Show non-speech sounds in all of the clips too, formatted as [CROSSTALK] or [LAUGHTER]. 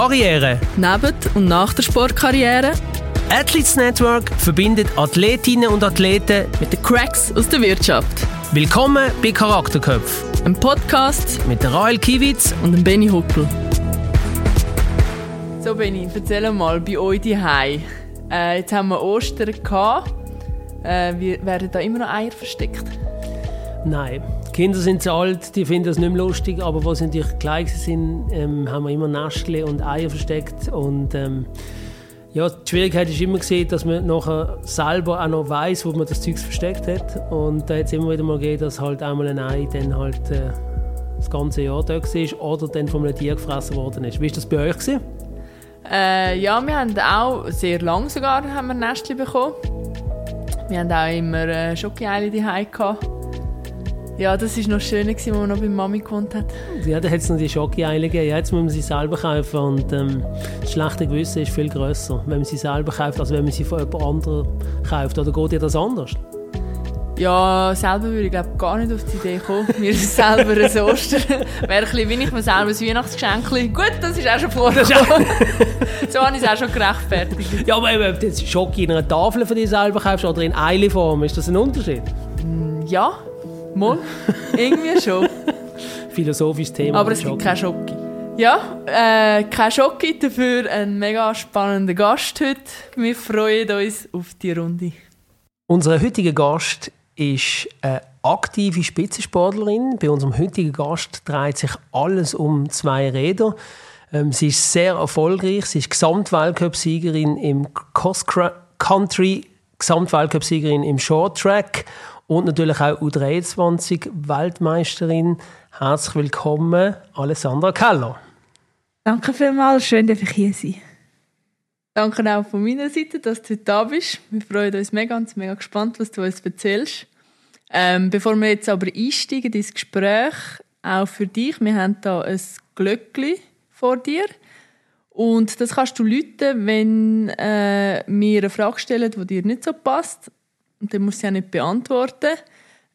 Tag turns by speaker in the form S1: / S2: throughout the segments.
S1: Karriere.
S2: Neben und nach der Sportkarriere.
S1: Athletes Network verbindet Athletinnen und Athleten
S2: mit den Cracks aus der Wirtschaft.
S1: Willkommen bei Charakterköpf.
S2: Ein Podcast
S1: mit der Rael Kiewitz
S2: und dem Benny Huckel. So Benny, erzähl mal bei euch die äh, Jetzt haben wir Ostern gehabt. Äh, werden da immer noch Eier versteckt?
S1: Nein. Kinder sind zu alt, die finden das nicht mehr lustig, aber wo sie natürlich klein sind, ähm, haben wir immer Nestchen und Eier versteckt. Und, ähm, ja, die Schwierigkeit ist immer gesehen, dass man nachher selber auch noch weiß, wo man das Zeug versteckt hat. Und da hat es immer wieder mal gegeben, dass halt einmal ein Ei dann halt äh, das ganze Jahr da war oder dann von einem Tier gefressen worden ist. Wie war das bei euch? Gewesen?
S2: Äh, ja, wir haben auch sehr lang sogar haben wir Nestchen bekommen. Wir haben auch immer äh, Schokoeile daheim gehabt. Ja, das war noch schöner, als man noch bei Mami gewohnt hat.
S1: Ja, da hat es noch die Schokoeile gegeben. Jetzt muss man sie selber kaufen und ähm, das schlechte Gewissen ist viel grösser, wenn man sie selber kauft, als wenn man sie von jemand anderem kauft. Oder geht dir das anders?
S2: Ja, selber würde ich glaube gar nicht auf die Idee kommen, [LAUGHS] mir selber ein Ostern. Wäre ein bisschen, ich mir selber ein Weihnachtsgeschenk. Gut, das ist auch schon vorgekommen. [LAUGHS] so habe ich es auch schon gerechtfertigt.
S1: Ja, aber ob du jetzt Schoki in einer Tafel von dir selber kaufst oder in Eileform, ist das ein Unterschied?
S2: Ja, mal. Irgendwie schon. [LAUGHS]
S1: Philosophisches Thema.
S2: Aber es gibt keinen Schoki. Ja, äh, kein Schoki, dafür ein mega spannender Gast heute. Wir freuen uns auf die Runde.
S1: Unser heutiger Gast ist eine aktive Spitzensportlerin. Bei unserem heutigen Gast dreht sich alles um zwei Räder. Ähm, sie ist sehr erfolgreich. Sie ist Gesamtweltcup-Siegerin im Cross Country, Gesamtweltcup-Siegerin im Short Track und natürlich auch U23-Weltmeisterin. Herzlich willkommen, Alessandra Keller.
S3: Danke vielmals, schön, dass ich hier sein
S2: Danke auch von meiner Seite, dass du heute da bist. Wir freuen uns mega und sind mega gespannt, was du uns erzählst. Ähm, bevor wir jetzt aber einsteigen ins Gespräch, auch für dich, wir haben hier ein Glöckchen vor dir. Und das kannst du läuten, wenn äh, wir eine Frage stellen, die dir nicht so passt. Und dann musst du sie auch nicht beantworten.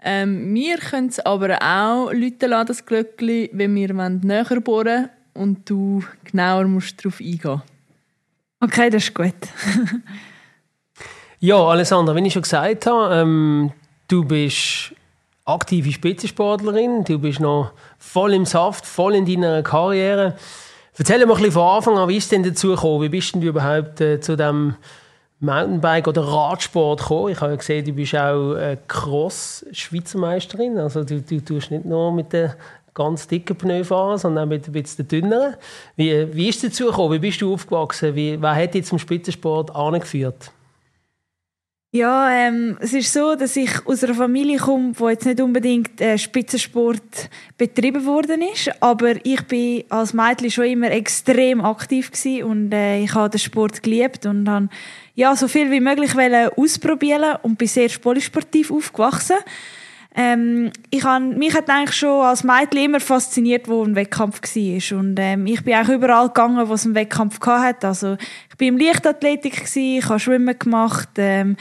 S2: Ähm, wir können es aber auch läuten lassen, das Glöckchen, wenn wir näher bohren und du genauer musst darauf eingehen
S3: Okay, das ist gut.
S1: ja, Alessandra, wie ich schon gesagt habe, ähm, du bist aktive Spitzensportlerin, du bist noch voll im Saft, voll in deiner Karriere. Erzähl mir ein bisschen von Anfang an, wie ist denn dazu gekommen? Wie bist denn du überhaupt äh, zu dem Mountainbike oder Radsport gekommen? Ich habe gesehen, du bist auch äh, Cross-Schweizer Meisterin. Also du, du tust nicht nur mit der ganz dicken Pneu fahren, sondern auch mit ein bisschen dünneren. Wie, wie ist es dazu gekommen? Wie bist du aufgewachsen? Wie, wer hat dich zum Spitzensport angeführt?
S3: Ja, ähm, es ist so, dass ich aus einer Familie komme, wo jetzt nicht unbedingt äh, Spitzensport betrieben worden ist, aber ich bin als Mädchen schon immer extrem aktiv gewesen und äh, ich habe den Sport geliebt und habe ja so viel wie möglich ausprobieren und bin sehr polysportiv aufgewachsen. Ähm, ich han, mich hat eigentlich schon als Mädchen immer fasziniert, wo ein Wettkampf war. Und ähm, ich bin eigentlich überall gegangen, wo es einen Wettkampf hatte. Also ich bin im Leichtathletik, gewesen, ich habe Schwimmen gemacht, ähm,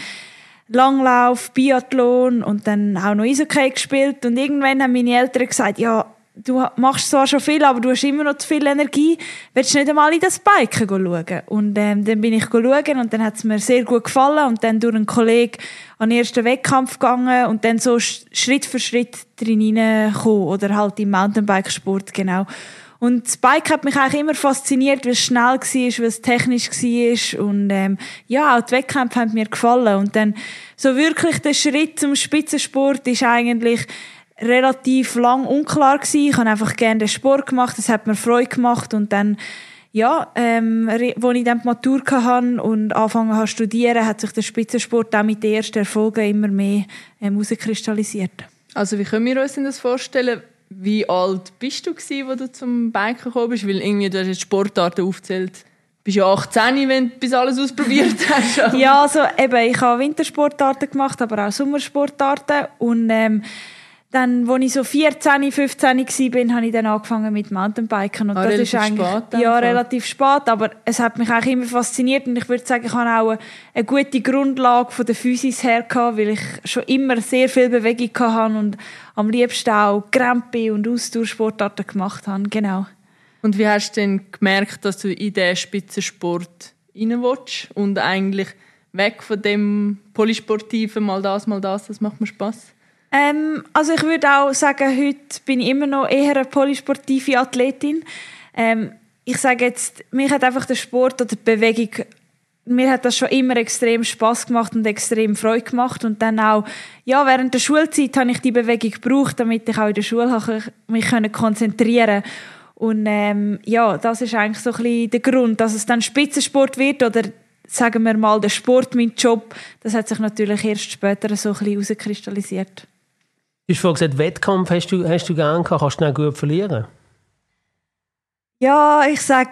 S3: Langlauf, Biathlon und dann auch noch Eishockey gespielt. Und irgendwann haben meine Eltern gesagt, ja, du machst zwar schon viel, aber du hast immer noch zu viel Energie. Willst du nicht einmal in das Biken schauen? Und ähm, dann bin ich schauen und dann hat es mir sehr gut gefallen und dann durch einen Kollegen an den ersten Wettkampf gegangen und dann so Schritt für Schritt drin hineingekommen oder halt im Mountainbikesport, genau. Und das Bike hat mich eigentlich immer fasziniert, weil es schnell war, weil es technisch war. Und ähm, ja, auch die Wettkämpfe haben mir gefallen. Und dann so wirklich der Schritt zum Spitzensport ist eigentlich relativ lang unklar gewesen. Ich habe einfach gerne den Sport gemacht, es hat mir Freude gemacht und dann ja, ähm, als ich dann die Matur hatte und angefangen zu studieren, hat sich der Spitzensport auch mit den ersten Erfolgen immer mehr ähm, herauskristallisiert.
S2: Also wie können wir uns das vorstellen? Wie alt bist du gewesen, als du zum Biken gekommen bist? Weil irgendwie, du hast jetzt Sportarten aufgezählt. Du bist ja 18, wenn du bis alles ausprobiert [LAUGHS] hast.
S3: ja, also eben, ich habe Wintersportarten gemacht, aber auch Sommersportarten und ähm, dann, als ich so 14, 15 war, habe ich dann angefangen mit Mountainbiken.
S2: Und ah, das ist eigentlich
S3: spät, ja, relativ spät, aber es hat mich eigentlich immer fasziniert und ich würde sagen, ich habe auch eine, eine gute Grundlage von der Physis her gehabt, weil ich schon immer sehr viel Bewegung hatte und am liebsten auch Krempe und Ausdauersportarten gemacht habe, genau.
S2: Und wie hast du denn gemerkt, dass du in den Spitzensport rein willst und eigentlich weg von dem Polysportiven, mal das, mal das, das macht mir Spaß?
S3: Ähm, also ich würde auch sagen, heute bin ich immer noch eher eine polysportive Athletin. Ähm, ich sage jetzt, mich hat einfach der Sport oder die Bewegung, mir hat das schon immer extrem Spaß gemacht und extrem Freude gemacht und dann auch, ja, während der Schulzeit habe ich die Bewegung gebraucht, damit ich auch in der Schule mich konzentrieren konnte. Und ähm, ja, das ist eigentlich so ein bisschen der Grund, dass es dann Spitzensport wird oder sagen wir mal der Sport mein Job, das hat sich natürlich erst später so ein bisschen herauskristallisiert.
S1: Du hast vorhin gesagt, Wettkampf hast du, hast du gerne gehabt. Kannst du schnell gut verlieren?
S3: Ja, ich sage,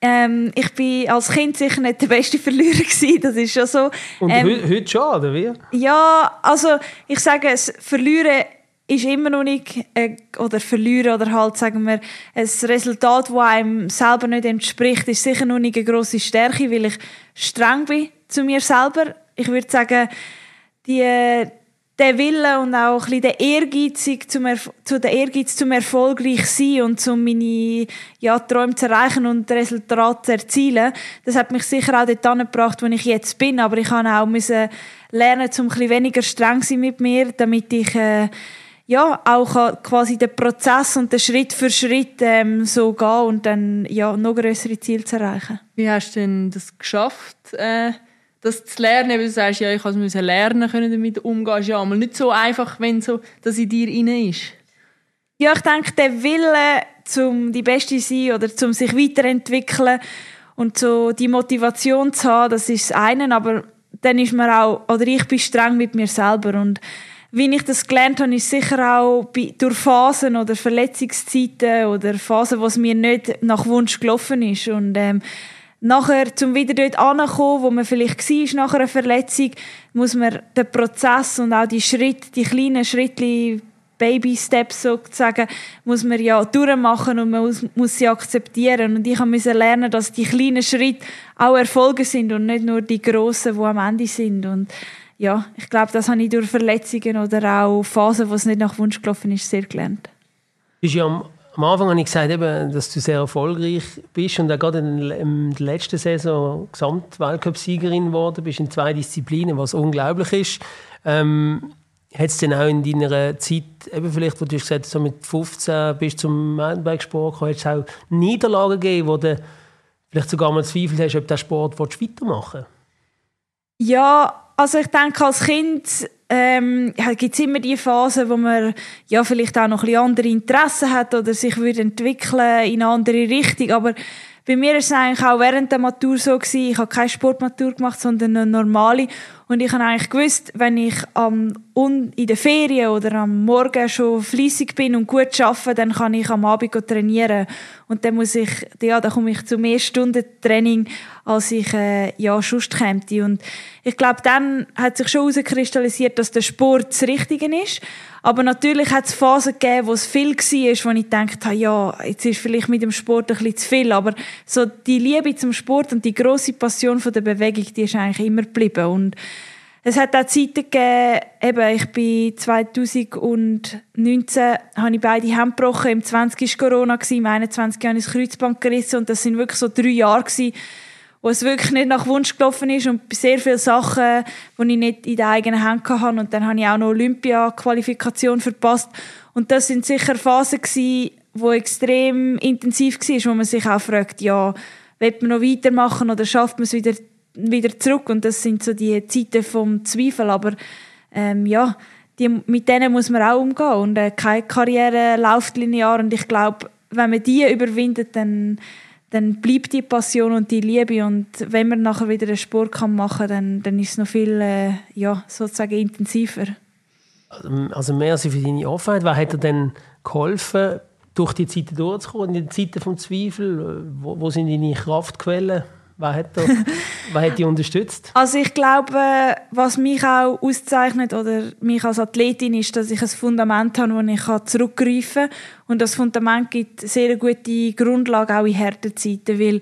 S3: ähm, ich bin als Kind sicher nicht der beste Verlierer gewesen. Das ist schon so.
S1: Und ähm, heute, heute schon, oder wie?
S3: Ja, also ich sage, das Verlieren ist immer noch nicht, äh, oder verlieren oder halt, sagen wir, ein Resultat, das einem selber nicht entspricht, ist sicher noch nicht eine grosse Stärke, weil ich streng bin zu mir selber. Ich würde sagen, die, der Wille und auch ein bisschen der Ehrgeiz zum, zu der Ehrgeiz zum erfolgreich sein und zum meine ja, Träume zu erreichen und Resultate zu erzielen, das hat mich sicher auch dort gebracht, wo ich jetzt bin. Aber ich habe auch müssen lernen, um ein bisschen weniger streng sein mit mir, damit ich äh, ja auch quasi den Prozess und den Schritt für Schritt ähm, so gehen und dann ja noch größere Ziele zu erreichen.
S2: Wie hast du denn das geschafft? Äh das zu lernen, weil du sagst, ja, ich musste lernen können damit umgehen, ist ja einmal nicht so einfach, wenn so das in dir rein ist.
S3: Ja, ich denke, der Wille, zum die Beste sein oder zum sich weiterentwickeln und so die Motivation zu haben, das ist das eine, aber dann ist man auch, oder ich bin streng mit mir selber und wie ich das gelernt habe, ist sicher auch durch Phasen oder Verletzungszeiten oder Phasen, wo es mir nicht nach Wunsch gelaufen ist und ähm, Nachher, zum wieder dort anzukommen, wo man vielleicht war nach einer Verletzung, muss man den Prozess und auch die Schritte, die kleinen Schritte, Baby-Steps sozusagen, muss man ja durchmachen und man muss, muss sie akzeptieren. Und ich musste lernen, dass die kleinen Schritte auch Erfolge sind und nicht nur die grossen, die am Ende sind. Und ja, ich glaube, das habe ich durch Verletzungen oder auch Phasen, wo es nicht nach Wunsch gelaufen ist, sehr gelernt.
S1: Ist ja am Anfang habe ich gesagt, eben, dass du sehr erfolgreich bist und auch gerade in der letzten Saison Gesamtweltcup-Siegerin geworden bist in zwei Disziplinen, was unglaublich ist. Ähm, hat es denn auch in deiner Zeit, eben vielleicht, wo du gesagt hast, so mit 15 bist zum Mountainbikesport gekommen, auch Niederlagen gegeben, wo du vielleicht sogar mal Zweifel hast, ob du diesen Sport weitermachen willst?
S3: Ja, also ich denke, als Kind ähm, gibt es immer die Phase, wo man ja vielleicht auch noch ein bisschen andere Interessen hat oder sich würde entwickeln in eine andere Richtung. Aber bei mir ist es eigentlich auch während der Matur so gewesen, ich habe keine Sportmatur gemacht, sondern eine normale. Und ich habe eigentlich gewusst, wenn ich am, in der Ferien oder am Morgen schon fließig bin und gut arbeite, dann kann ich am Abend trainieren. Und dann muss ich, ja, dann komme ich zu mehr Stunden Training, als ich, äh, ja, sonst käme. Und ich glaube, dann hat sich schon herauskristallisiert, dass der Sport das Richtige ist. Aber natürlich hat es Phasen gegeben, wo es viel war, wo ich gedacht habe, ja, jetzt ist vielleicht mit dem Sport ein bisschen zu viel. Aber so die Liebe zum Sport und die große Passion von der Bewegung, die ist eigentlich immer geblieben. Und es hat auch Zeiten gegeben, eben, ich bin 2019 habe ich beide Hände gebrochen, im 20 war Corona, im 21 habe ich das Kreuzband gerissen und das sind wirklich so drei Jahre gewesen, wo es wirklich nicht nach Wunsch gelaufen ist und sehr viele Sachen, die ich nicht in den eigenen Händen hatte. Und dann habe ich auch noch Olympia-Qualifikation verpasst. Und das sind sicher Phasen gewesen, die extrem intensiv waren, wo man sich auch fragt, ja, wird man noch weitermachen oder schafft man es wieder, wieder zurück? Und das sind so die Zeiten vom Zweifel. Aber ähm, ja, die, mit denen muss man auch umgehen. Und äh, keine Karriere läuft linear. Und ich glaube, wenn man die überwindet, dann dann bleibt die Passion und die Liebe und wenn man nachher wieder einen Sport kann machen dann, dann ist es noch viel äh, ja, sozusagen intensiver.
S1: Also mehr für deine Offenheit. Was hat dir denn geholfen, durch die Zeiten durchzukommen, in den Zeiten vom Zweifel? Wo, wo sind deine Kraftquellen? Wer hat, [LAUGHS] da, wer hat dich unterstützt?
S3: Also ich glaube, was mich auch auszeichnet oder mich als Athletin ist, dass ich ein Fundament habe, wo ich zurückgreifen kann. Und das Fundament gibt sehr gute Grundlage auch in harten Zeiten, weil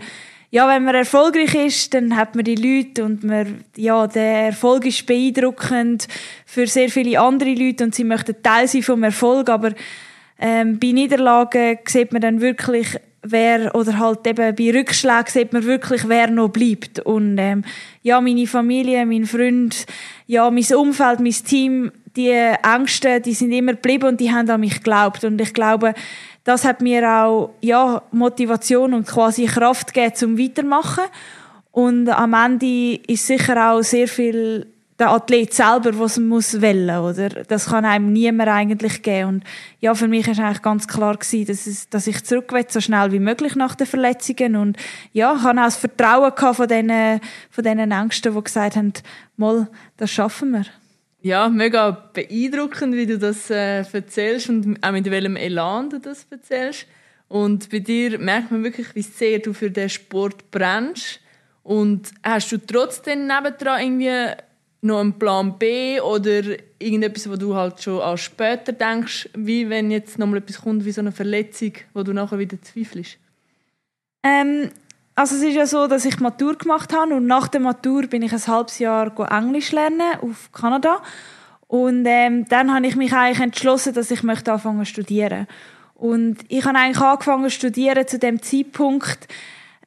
S3: ja, wenn man erfolgreich ist, dann hat man die Leute und man, ja, der Erfolg ist beeindruckend für sehr viele andere Leute und sie möchten Teil sein vom Erfolg, aber ähm, bei Niederlagen sieht man dann wirklich wer oder halt eben bei Rückschlägen sieht man wirklich, wer noch bleibt. Und ähm, ja, meine Familie, mein Freund, ja, mein Umfeld, mein Team, die Ängste, die sind immer geblieben und die haben an mich geglaubt. Und ich glaube, das hat mir auch ja, Motivation und quasi Kraft gegeben zum Weitermachen. Und am Ende ist sicher auch sehr viel der Athlet selber, was man muss wählen, oder? Das kann einem niemand eigentlich geben. Und ja, für mich ist eigentlich ganz klar gewesen, dass, es, dass ich zurück will, so schnell wie möglich nach den Verletzungen. Und ja, ich hatte auch das Vertrauen gehabt von diesen, von diesen Ängsten, die gesagt haben, mal, das schaffen wir.
S2: Ja, mega beeindruckend, wie du das äh, erzählst und auch mit welchem Elan du das erzählst. Und bei dir merkt man wirklich, wie sehr du für den Sport brennst. Und hast du trotzdem nebendran irgendwie noch einen Plan B oder irgendetwas, wo du halt schon an später denkst, wie wenn jetzt nochmal etwas kommt wie so eine Verletzung, wo du nachher wieder zweifelst?
S3: Ähm, also es ist ja so, dass ich Matur gemacht habe und nach der Matur bin ich ein halbes Jahr Englisch lernen auf Kanada und ähm, dann habe ich mich eigentlich entschlossen, dass ich möchte anfangen zu studieren und ich habe eigentlich angefangen zu studieren zu dem Zeitpunkt,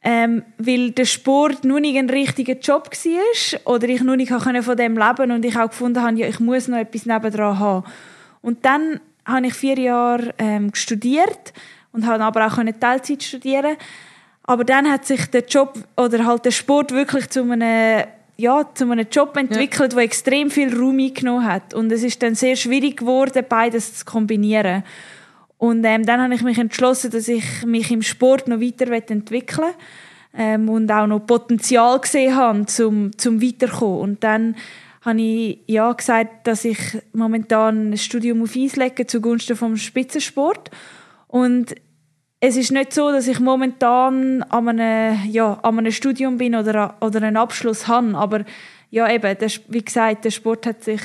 S3: ähm, weil der Sport nur nicht ein richtiger Job war oder ich nur nicht von dem leben und ich auch gefunden habe, ja, ich muss noch etwas nebendran haben. Und dann habe ich vier Jahre ähm, studiert und habe aber auch Teilzeit studieren aber dann hat sich der Job oder halt der Sport wirklich zu einem ja, zu einem Job entwickelt, ja. der extrem viel Raum eingenommen hat. Und es ist dann sehr schwierig geworden, beides zu kombinieren. Und ähm, dann habe ich mich entschlossen, dass ich mich im Sport noch weiter entwickeln ähm, und auch noch Potenzial gesehen habe, zum, zum Weiterkommen. Und dann habe ich ja gesagt, dass ich momentan ein Studium auf Eis lege zugunsten vom Spitzensport. Und es ist nicht so, dass ich momentan an einem, ja, an einem Studium bin oder, oder einen Abschluss habe, aber ja eben, der, wie gesagt, der Sport hat sich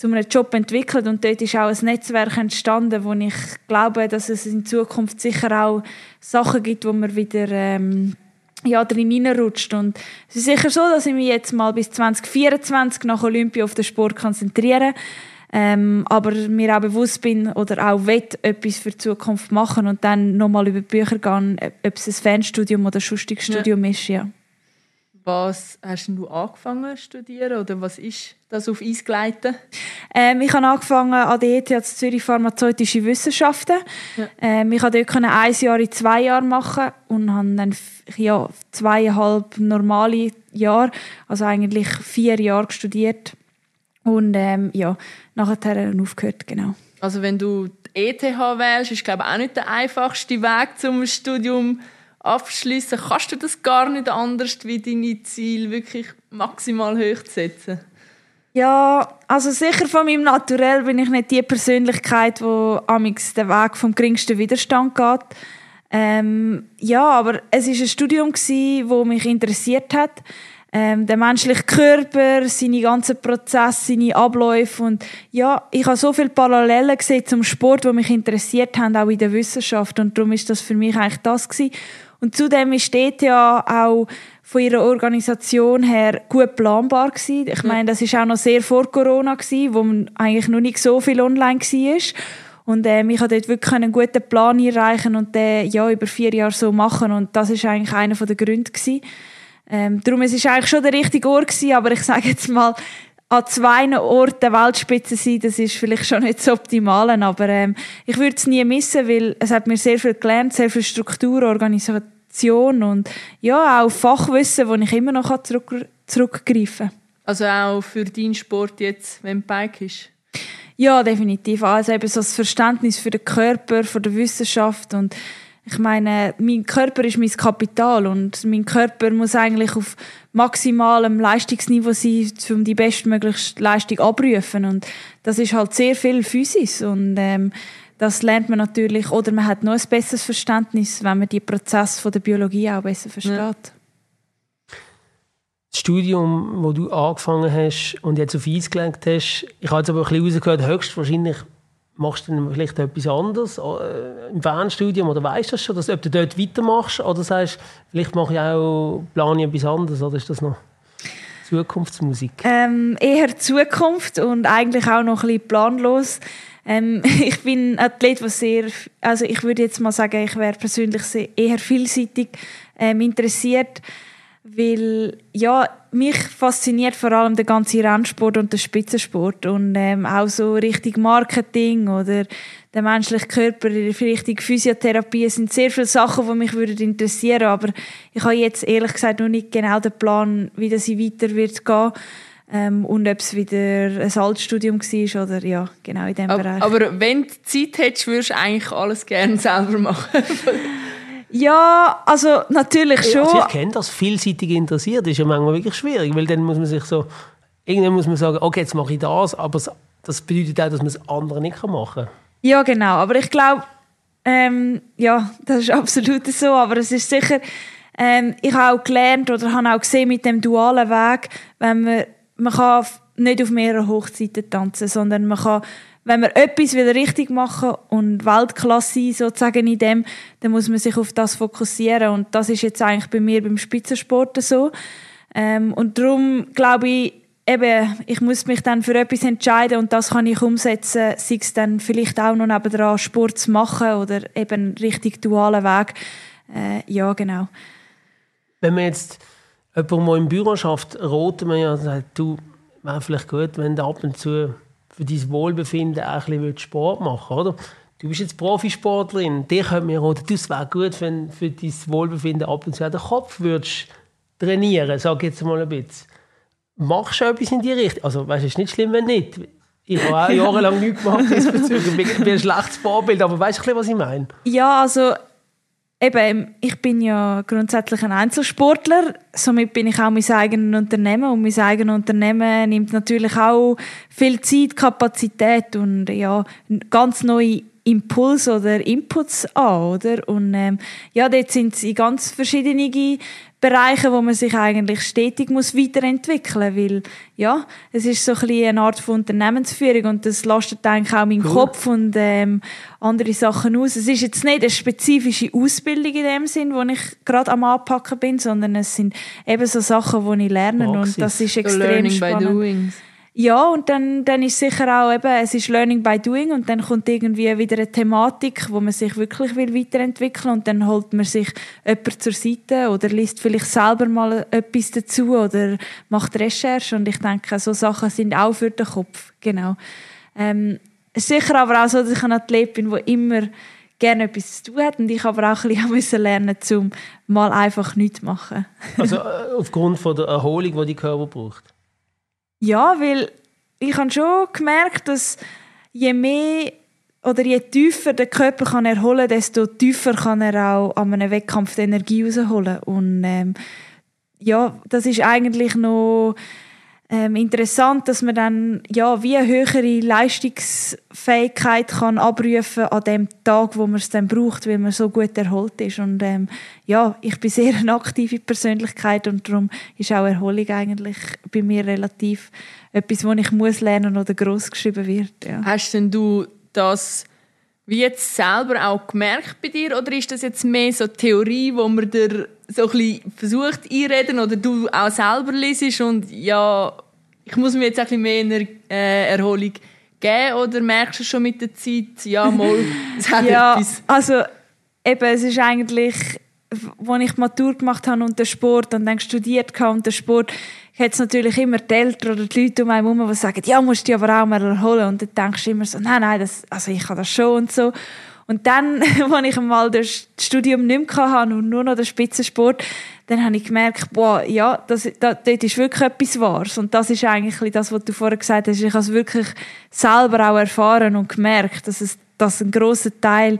S3: zu einem Job entwickelt und dort ist auch ein Netzwerk entstanden, wo ich glaube, dass es in Zukunft sicher auch Sachen gibt, wo man wieder ähm, ja, drin hineinrutscht. Und es ist sicher so, dass ich mich jetzt mal bis 2024 nach Olympia auf den Sport konzentriere. Ähm, aber mir auch bewusst bin oder auch will, etwas für die Zukunft machen und dann nochmal über Bücher gehen, ob es ein Fernstudium oder ein Studium ja. ist. Ja.
S2: Was hast du angefangen zu studieren oder was ist das auf Eis geleiten?
S3: Ähm, ich habe angefangen an der ETH Zürich Pharmazeutische Wissenschaften. Ja. Ähm, ich konnte dort ein Jahr in zwei Jahren machen und habe dann ja, zweieinhalb normale Jahre, also eigentlich vier Jahre studiert und ähm, ja, nachher aufgehört, genau.
S2: Also wenn du die ETH wählst, ist glaube ich auch nicht der einfachste Weg zum Studium abschließen, kannst du das gar nicht anders, wie deine Ziele wirklich maximal hoch zu setzen?
S3: Ja, also sicher von meinem Naturell bin ich nicht die Persönlichkeit, die amix den Weg vom geringsten Widerstand geht. Ähm, ja, aber es ist ein Studium gsi, wo mich interessiert hat. Ähm, der menschliche Körper, seine ganzen Prozesse, seine Abläufe und ja, ich habe so viele Parallelen gesehen zum Sport, wo mich interessiert haben, auch in der Wissenschaft und darum ist das für mich eigentlich das gewesen. Und zudem ist ja auch von ihrer Organisation her gut planbar gewesen. Ich meine, das ist auch noch sehr vor Corona gewesen, wo man eigentlich noch nicht so viel online war. Und ähm, ich konnte dort wirklich einen guten Plan erreichen und den ja über vier Jahre so machen. Und das ist eigentlich einer der Gründe gewesen. Ähm, darum es ist eigentlich schon der richtige Ort gewesen, aber ich sage jetzt mal, an zwei Orten Weltspitze sein, das ist vielleicht schon nicht so optimal, aber ähm, ich würde es nie missen, weil es hat mir sehr viel gelernt, sehr viel Struktur, Organisation und ja, auch Fachwissen, wo ich immer noch zurück, zurückgreifen kann.
S2: Also auch für deinen Sport jetzt, wenn Bike ist?
S3: Ja, definitiv. Also eben so das Verständnis für den Körper, für die Wissenschaft und ich meine, mein Körper ist mein Kapital und mein Körper muss eigentlich auf maximalem Leistungsniveau sein, um die bestmögliche Leistung abrufen. Und das ist halt sehr viel Physis und ähm, das lernt man natürlich, oder man hat noch ein besseres Verständnis, wenn man die Prozesse von der Biologie auch besser versteht. Ja.
S1: Das Studium, wo du angefangen hast und jetzt auf Eis gelenkt hast, ich habe jetzt aber ein bisschen rausgehört, höchstwahrscheinlich machst du vielleicht etwas anderes äh, im Fernstudium oder weißt du das schon, dass, ob du dort weitermachst oder sagst, vielleicht mache ich auch, plane ich etwas anderes oder ist das noch Zukunftsmusik?
S3: Ähm, eher Zukunft und eigentlich auch noch ein bisschen planlos. Ähm, [LAUGHS] ich bin Athlet, was sehr, also ich würde jetzt mal sagen, ich wäre persönlich eher vielseitig ähm, interessiert, weil ja mich fasziniert vor allem der ganze Rennsport und der Spitzensport und ähm, auch so richtig Marketing oder der menschliche Körper, richtig Physiotherapie, es sind sehr viele Sachen, die mich würden interessieren, aber ich habe jetzt ehrlich gesagt noch nicht genau den Plan, wie das weiter wird gehen ähm, und ob es wieder ein Altstudium war oder ja, genau in dem
S2: aber,
S3: Bereich.
S2: Aber wenn du Zeit hättest, würdest du eigentlich alles gerne selber machen? [LAUGHS]
S3: ja, also natürlich schon. Also
S1: ich kenne das, vielseitig interessiert ist ja manchmal wirklich schwierig, weil dann muss man sich so, irgendwann muss man sagen, okay, jetzt mache ich das, aber das bedeutet auch, dass man das andere nicht machen kann.
S3: Ja, genau, aber ich glaube, ähm, ja, das ist [LAUGHS] absolut so, aber es ist sicher, ähm, ich habe auch gelernt oder habe auch gesehen mit dem dualen Weg, wenn man man kann nicht auf mehreren Hochzeiten tanzen, sondern man kann, wenn man etwas wieder richtig machen und Weltklasse sozusagen in dem, dann muss man sich auf das fokussieren und das ist jetzt eigentlich bei mir beim Spitzensport so. Ähm, und darum glaube ich, eben, ich muss mich dann für etwas entscheiden und das kann ich umsetzen, sei es dann vielleicht auch noch nebenan Sport zu machen oder eben richtig dualen Weg. Äh, ja, genau.
S1: Wenn man jetzt jemand, der im Büro schafft, roten wir ja sagt, du, wäre vielleicht gut, wenn du ab und zu für dein Wohlbefinden auch ein bisschen Sport machen oder? Du bist jetzt Profisportlerin, dir könnte mir du, es wäre gut, wenn du für dein Wohlbefinden ab und zu den Kopf würdest trainieren, sag jetzt mal ein bisschen. Machst du etwas in die Richtung? Also, weißt du, es ist nicht schlimm, wenn nicht. Ich habe auch [LAUGHS] jahrelang nichts gemacht diesbezüglich. Ich bin ein schlechtes Vorbild, aber weißt du, was ich meine?
S3: Ja, also eben, ich bin ja grundsätzlich ein Einzelsportler, somit bin ich auch mein eigenes Unternehmen und mein eigenes Unternehmen nimmt natürlich auch viel Zeit, Kapazität und ja, ganz neue Impuls oder Inputs an, oder? Und ähm, ja, dort sind sie ganz verschiedene Bereiche, wo man sich eigentlich stetig muss weiterentwickeln muss, weil ja, es ist so ein bisschen eine Art von Unternehmensführung und das lastet eigentlich auch meinen cool. Kopf und ähm, andere Sachen aus. Es ist jetzt nicht eine spezifische Ausbildung in dem Sinn, wo ich gerade am Anpacken bin, sondern es sind eben so Sachen, die ich lerne Praxis. und das ist extrem Learning spannend. Ja, und dann, dann ist sicher auch eben, es ist Learning by Doing und dann kommt irgendwie wieder eine Thematik, wo man sich wirklich will weiterentwickeln und dann holt man sich jemanden zur Seite oder liest vielleicht selber mal etwas dazu oder macht Recherche und ich denke, so Sachen sind auch für den Kopf, genau. Ähm, sicher aber auch so, dass ich ein Athlet bin, der immer gerne etwas zu tun hat und ich aber auch ein bisschen [LAUGHS] lernen um mal einfach nichts zu machen.
S1: also äh, aufgrund von der Erholung, die die Körper braucht?
S3: Ja, weil ich habe schon gemerkt, dass je mehr oder je tiefer der Körper kann erholen, desto tiefer kann er auch an einem Wettkampf die Energie rausholen. Und ähm, ja, das ist eigentlich noch ähm, interessant, dass man dann ja wie eine höhere Leistungsfähigkeit kann abrufen an dem Tag, wo man es dann braucht, weil man so gut erholt ist. Und ähm, ja, ich bin sehr eine aktive Persönlichkeit und darum ist auch Erholung eigentlich bei mir relativ etwas, was ich muss lernen oder groß geschrieben wird. Ja.
S2: Hast denn du das wie jetzt selber auch gemerkt bei dir oder ist das jetzt mehr so Theorie, wo man dir so ein bisschen versucht einreden oder du auch selber lesest und ja, ich muss mir jetzt ein bisschen mehr Ener äh, Erholung geben oder merkst du schon mit der Zeit, ja mal, [LAUGHS] es hat
S3: ja, etwas? also eben, es ist eigentlich, als ich Matur gemacht habe und den Sport und dann studiert habe und den Sport, hat es natürlich immer die Eltern oder die Leute um einen herum, die sagen, ja, musst du dich aber auch mal erholen. Und dann denkst du immer so, nein, nein, das, also ich kann das schon und so. Und dann, [LAUGHS] als ich einmal das Studium nicht mehr hatte und nur noch den Spitzensport, dann habe ich gemerkt, boah, ja, das, das, dort ist wirklich etwas Wahres. Und das ist eigentlich das, was du vorher gesagt hast. Ich habe es wirklich selber auch erfahren und gemerkt, dass es dass ein großer Teil,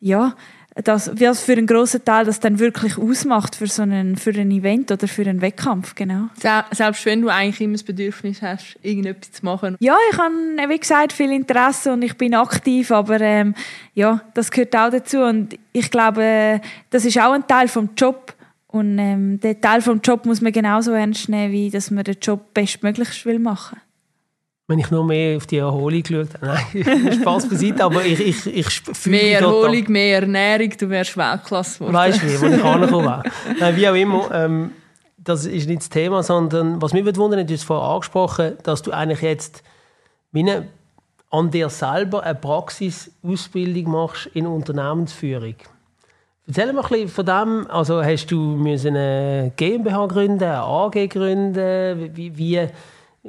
S3: ja, das, was für einen grossen Teil das dann wirklich ausmacht für so einen, für ein Event oder für einen Wettkampf, genau.
S2: Selbst wenn du eigentlich immer das Bedürfnis hast, irgendetwas zu machen.
S3: Ja, ich habe, wie gesagt, viel Interesse und ich bin aktiv, aber ähm, ja, das gehört auch dazu und ich glaube, das ist auch ein Teil vom Job und ähm, den Teil vom Job muss man genauso ernst nehmen, wie dass man den Job bestmöglichst will machen
S1: wenn ich nur mehr auf die Erholung geschaut habe. [LAUGHS] Nein, Spaß beiseite, aber ich, ich, ich
S2: fühle Mehr Erholung, mehr Ernährung, du wärst Weltklasse geworden.
S1: Weißt du wie, wo ich [LAUGHS] angekommen wäre. Nein, wie auch immer, ähm, das ist nicht das Thema, sondern was mich wundern ist, du hast vorher angesprochen, dass du eigentlich jetzt wie eine an dir selber eine Praxisausbildung machst in Unternehmensführung. Erzähl mal ein bisschen von dem. Also hast du müssen eine GmbH gründen, eine AG gründen? Wie, wie,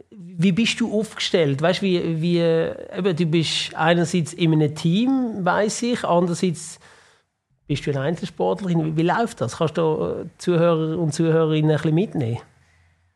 S1: wie bist du aufgestellt? Weißt, wie, wie, eben, du bist einerseits in einem Team, weiß ich, andererseits bist du eine Einzelsportlerin. Wie, wie läuft das? Kannst du Zuhörer und Zuhörerinnen ein bisschen mitnehmen?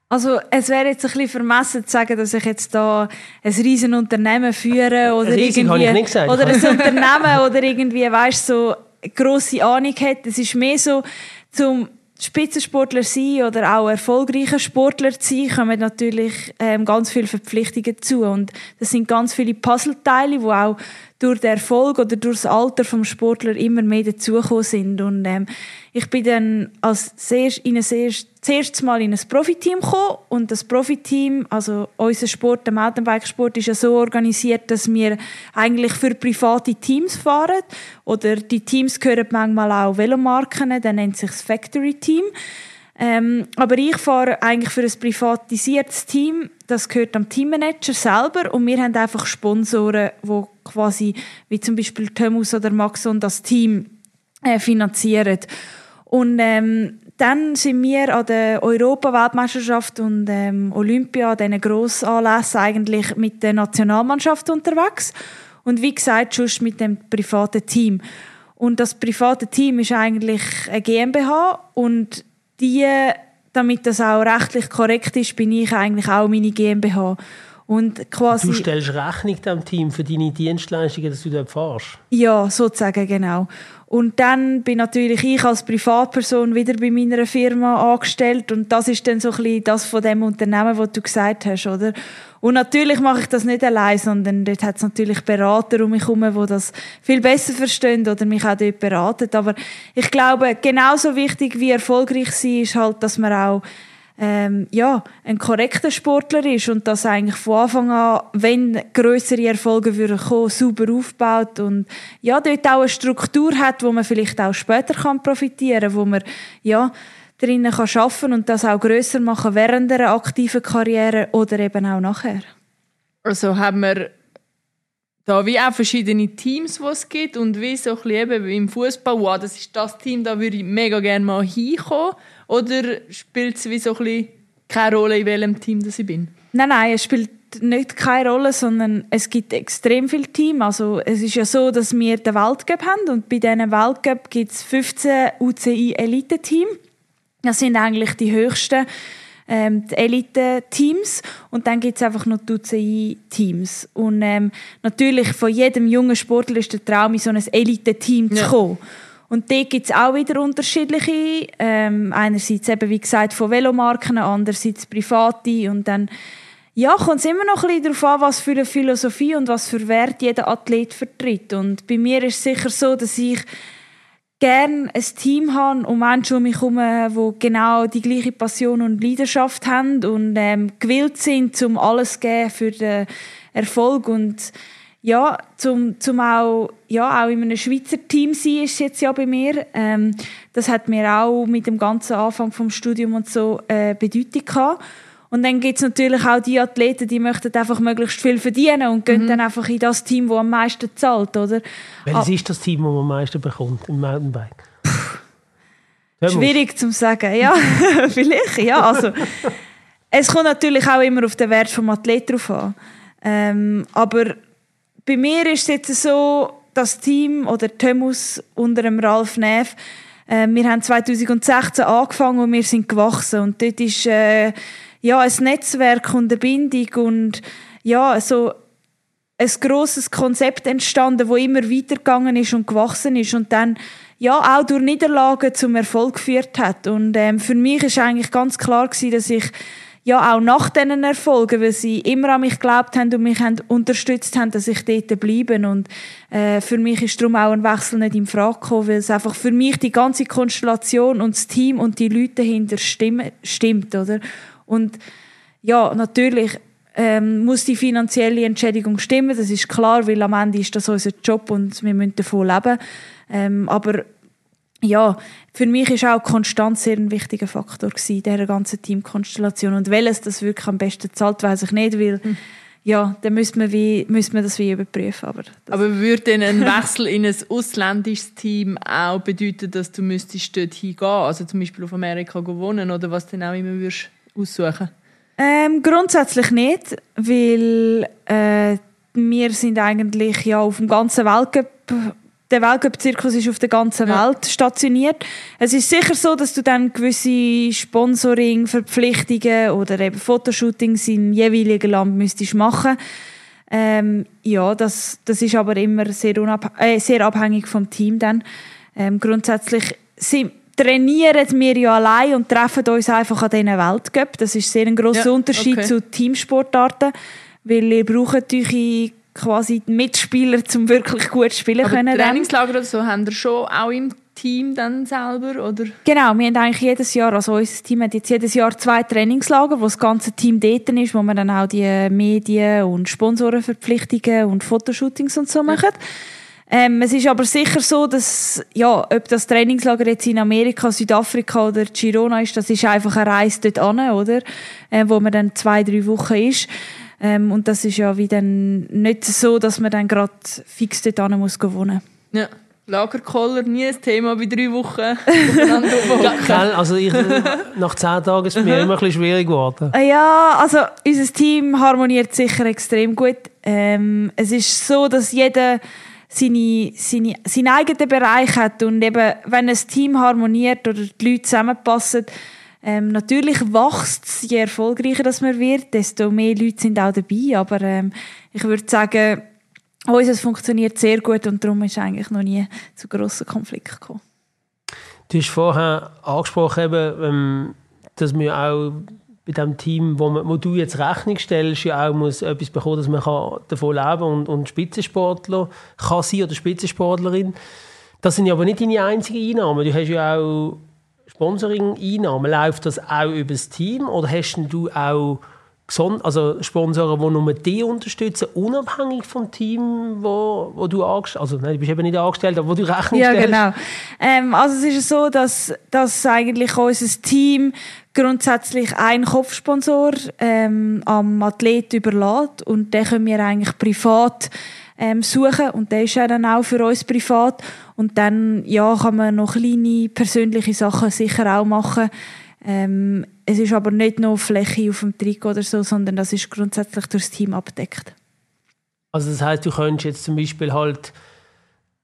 S3: Also es wäre jetzt ein bisschen vermessen zu sagen, dass ich jetzt da ein riesen Unternehmen führe oder
S1: Riesig
S3: irgendwie oder ein [LAUGHS] Unternehmen oder irgendwie, weißt so grosse Ahnung hat. Es ist mehr so zum Spitzensportler sein oder auch erfolgreicher Sportler sein, kommen natürlich ähm, ganz viele Verpflichtungen zu. Und das sind ganz viele Puzzleteile, die auch durch den Erfolg oder durch das Alter vom Sportler immer mehr dazugekommen sind. Und ähm, ich bin dann als sehr, in ein sehr, zuerst mal in ein Profiteam gekommen und das Profiteam, also unser Sport, der Mountainbikesport, ist ja so organisiert, dass wir eigentlich für private Teams fahren oder die Teams gehören manchmal auch Velomarken, dann nennt sich das Factory Team. Ähm, aber ich fahre eigentlich für ein privatisiertes Team. Das gehört am Teammanager selber und wir haben einfach Sponsoren, die quasi, wie zum Beispiel Thomas oder Maxon, das Team äh, finanzieren. Und ähm, dann sind wir an der Europa-Weltmeisterschaft und ähm, Olympia, diesen Grossanlässen, eigentlich mit der Nationalmannschaft unterwegs. Und wie gesagt, schon mit dem privaten Team. Und das private Team ist eigentlich eine GmbH und die, damit das auch rechtlich korrekt ist, bin ich eigentlich auch meine GmbH. Und quasi,
S1: du stellst Rechnung dem Team für deine Dienstleistungen, dass du dort fährst?
S3: Ja, sozusagen, genau. Und dann bin natürlich ich als Privatperson wieder bei meiner Firma angestellt und das ist dann so ein bisschen das von dem Unternehmen, was du gesagt hast, oder? Und natürlich mache ich das nicht allein, sondern dort hat es natürlich Berater um mich herum, die das viel besser verstehen oder mich auch dort beraten. Aber ich glaube, genauso wichtig wie erfolgreich sie ist halt, dass man auch ähm, ja, ein korrekter Sportler ist und das eigentlich von Anfang an, wenn größere Erfolge würden kommen, super aufbaut und ja, dort auch eine Struktur hat, wo man vielleicht auch später kann profitieren, wo man ja drinnen kann schaffen und das auch größer machen während einer aktiven Karriere oder eben auch nachher.
S2: Also haben wir da wie auch verschiedene Teams, die es gibt und wie so ein bisschen eben im Fußball, wow, das ist das Team, da würde ich mega gerne mal hinkommen oder spielt es wie so ein bisschen keine Rolle, in welchem Team das ich bin?
S3: Nein, nein, es spielt nicht keine Rolle, sondern es gibt extrem viele Teams. Also es ist ja so, dass wir den Weltcup haben und bei diesem Weltcup gibt es 15 UCI-Elite-Teams. Das sind eigentlich die höchsten ähm, Elite-Teams und dann gibt es einfach noch die UCI-Teams. Und ähm, natürlich von jedem jungen Sportler ist der Traum, in so ein Elite-Team ja. zu kommen. Und dort gibt es auch wieder unterschiedliche. Ähm, einerseits eben, wie gesagt, von Velomarken, andererseits private. Und dann ja, kommt es immer noch ein bisschen darauf an, was für eine Philosophie und was für Wert jeder Athlet vertritt. Und bei mir ist es sicher so, dass ich gerne ein Team habe und Menschen um mich herum, die genau die gleiche Passion und Leidenschaft haben und ähm, gewillt sind, um alles zu geben für den Erfolg und ja, zum, zum auch, ja, auch in einem Schweizer Team sein ist jetzt ja bei mir. Ähm, das hat mir auch mit dem ganzen Anfang vom Studium und so äh, Bedeutung gehabt. Und dann gibt es natürlich auch die Athleten, die möchten einfach möglichst viel verdienen und gehen mhm. dann einfach in das Team, das am meisten zahlt, oder?
S1: Welches ah. ist das Team, das man am meisten bekommt im Mountainbike?
S3: Schwierig zu sagen, ja, [LAUGHS] vielleicht, ja, also es kommt natürlich auch immer auf den Wert des Athleten drauf an. Ähm, aber bei mir ist es jetzt so, das Team oder Thomas unter dem Ralf Neff, äh, wir haben 2016 angefangen und wir sind gewachsen und dort ist äh, ja, ein Netzwerk und eine Bindung und ja, so ein grosses Konzept entstanden, wo immer weitergegangen ist und gewachsen ist und dann ja auch durch Niederlagen zum Erfolg geführt hat. Und ähm, für mich ist eigentlich ganz klar gewesen, dass ich ja auch nach diesen Erfolgen, weil sie immer an mich geglaubt haben und mich haben unterstützt haben, dass ich dort bleibe. Und äh, für mich ist darum auch ein Wechsel nicht in Frage gekommen, weil es einfach für mich die ganze Konstellation und das Team und die Leute dahinter stimmt, stimmt oder? Und ja, natürlich ähm, muss die finanzielle Entschädigung stimmen, das ist klar, weil am Ende ist das unser Job und wir müssen davon leben. Ähm, aber ja, für mich ist auch Konstanz sehr ein wichtiger Faktor gewesen, dieser ganzen Teamkonstellation. Und welches das wirklich am besten zahlt, weiß ich nicht, weil mhm. ja, dann müsste man, wie, müsste man das wie überprüfen. Aber,
S2: aber würde denn ein Wechsel in ein ausländisches Team auch bedeuten, dass du müsstest dort hingehen, also zum Beispiel auf Amerika wohnen oder was dann auch immer würdest aussuchen?
S3: Ähm, grundsätzlich nicht, weil äh, wir sind eigentlich ja auf dem ganzen Weltcup der Weltcup-Zirkus ist auf der ganzen ja. Welt stationiert. Es ist sicher so, dass du dann gewisse Sponsoring-Verpflichtungen oder eben Fotoshootings im jeweiligen Land müsstest machen. Ähm, ja, das, das ist aber immer sehr, äh, sehr abhängig vom Team dann. Ähm, grundsätzlich sind, trainieren wir ja allein und treffen uns einfach an diesen Weltcup. Das ist sehr ein grosser ja, Unterschied okay. zu Teamsportarten, weil ihr braucht natürlich quasi Mitspieler, um wirklich gut spielen
S2: Aber
S3: können.
S2: Trainingslager oder so haben wir schon auch im Team dann selber, oder?
S3: Genau, wir haben eigentlich jedes Jahr, also unser Team hat jetzt jedes Jahr zwei Trainingslager, wo das ganze Team dort ist, wo wir dann auch die Medien- und Sponsorenverpflichtungen und Fotoshootings und so machen. Ähm, es ist aber sicher so, dass, ja, ob das Trainingslager jetzt in Amerika, Südafrika oder Girona ist, das ist einfach eine Reise dort an, oder? Äh, wo man dann zwei, drei Wochen ist. Ähm, und das ist ja wie dann nicht so, dass man dann gerade fix dort hin muss wohnen.
S2: Ja. Lagerkoller, nie ein Thema bei drei Wochen. [LAUGHS]
S1: also ich, nach zehn Tagen ist es mir immer ein bisschen schwierig geworden.
S3: Äh, ja, also unser Team harmoniert sicher extrem gut. Ähm, es ist so, dass jeder seine, seine, seinen eigenen Bereich hat und eben, wenn ein Team harmoniert oder die Leute zusammenpassen, ähm, natürlich wächst es, je erfolgreicher das man wird, desto mehr Leute sind auch dabei. Aber ähm, ich würde sagen, uns es funktioniert sehr gut und darum ist eigentlich noch nie zu grossen Konflikten gekommen.
S1: Du hast vorher angesprochen, eben, ähm, dass wir auch bei dem Team, wo, man, wo du jetzt Rechnung stellst, ja auch muss etwas bekommen, dass man davon leben kann und, und Spitzensportler kann sein oder Spitzensportlerin. Das sind ja aber nicht deine einzigen Einnahmen. Du hast ja auch Sponsoring-Einnahmen, läuft das auch über das Team oder hast du auch also Sponsoren, die nur die unterstützen, unabhängig vom Team, wo, wo du angestellt Also nein, du bist eben nicht angestellt, aber wo du Rechnung
S3: ja,
S1: stellst.
S3: Ja, genau. Ähm, also es ist so, dass, dass eigentlich unser Team grundsätzlich einen Kopfsponsor ähm, am Athlet überlässt und den können wir eigentlich privat ähm, suchen und der ist ja dann auch für uns privat und dann ja, kann man noch kleine persönliche Sachen sicher auch machen. Ähm, es ist aber nicht nur Fläche auf dem Trikot oder so, sondern das ist grundsätzlich durchs Team abdeckt.
S1: Also das heißt, du könntest jetzt zum Beispiel halt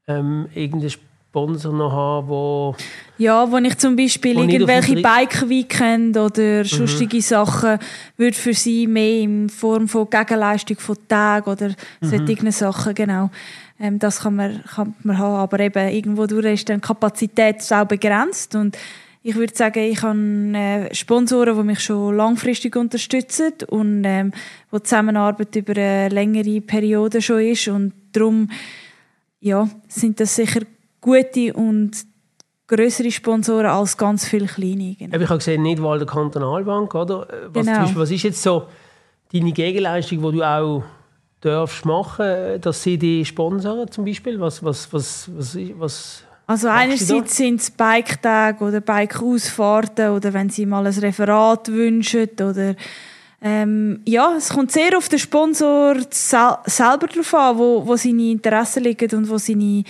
S1: ähm, irgendein Sponsor noch haben, wo...
S3: Ja, wo ich zum Beispiel irgendwelche Bike-Weekend oder mhm. sonstige Sachen würde für sie mehr in Form von Gegenleistung von Tagen oder mhm. Sachen, genau. Ähm, das kann man, kann man haben, aber eben irgendwo durch ist dann die Kapazität auch begrenzt und ich würde sagen, ich habe äh, Sponsoren, die mich schon langfristig unterstützen und ähm, wo die Zusammenarbeit über eine längere Periode schon ist und darum ja, sind das sicher gute und größere Sponsoren als ganz viele kleine.
S1: Genau. Ich habe gesehen, Nidwalder Kantonalbank, oder? Was, genau. Beispiel, was ist jetzt so deine Gegenleistung, die du auch darfst machen, dass sie die sponsoren zum Beispiel? Was, was, was, was, was
S3: also einerseits sind es Bike-Tage oder Bike-Ausfahrten oder wenn sie mal ein Referat wünschen oder ähm, ja, es kommt sehr auf den Sponsor sel selber darauf an, wo, wo seine Interessen liegen und wo seine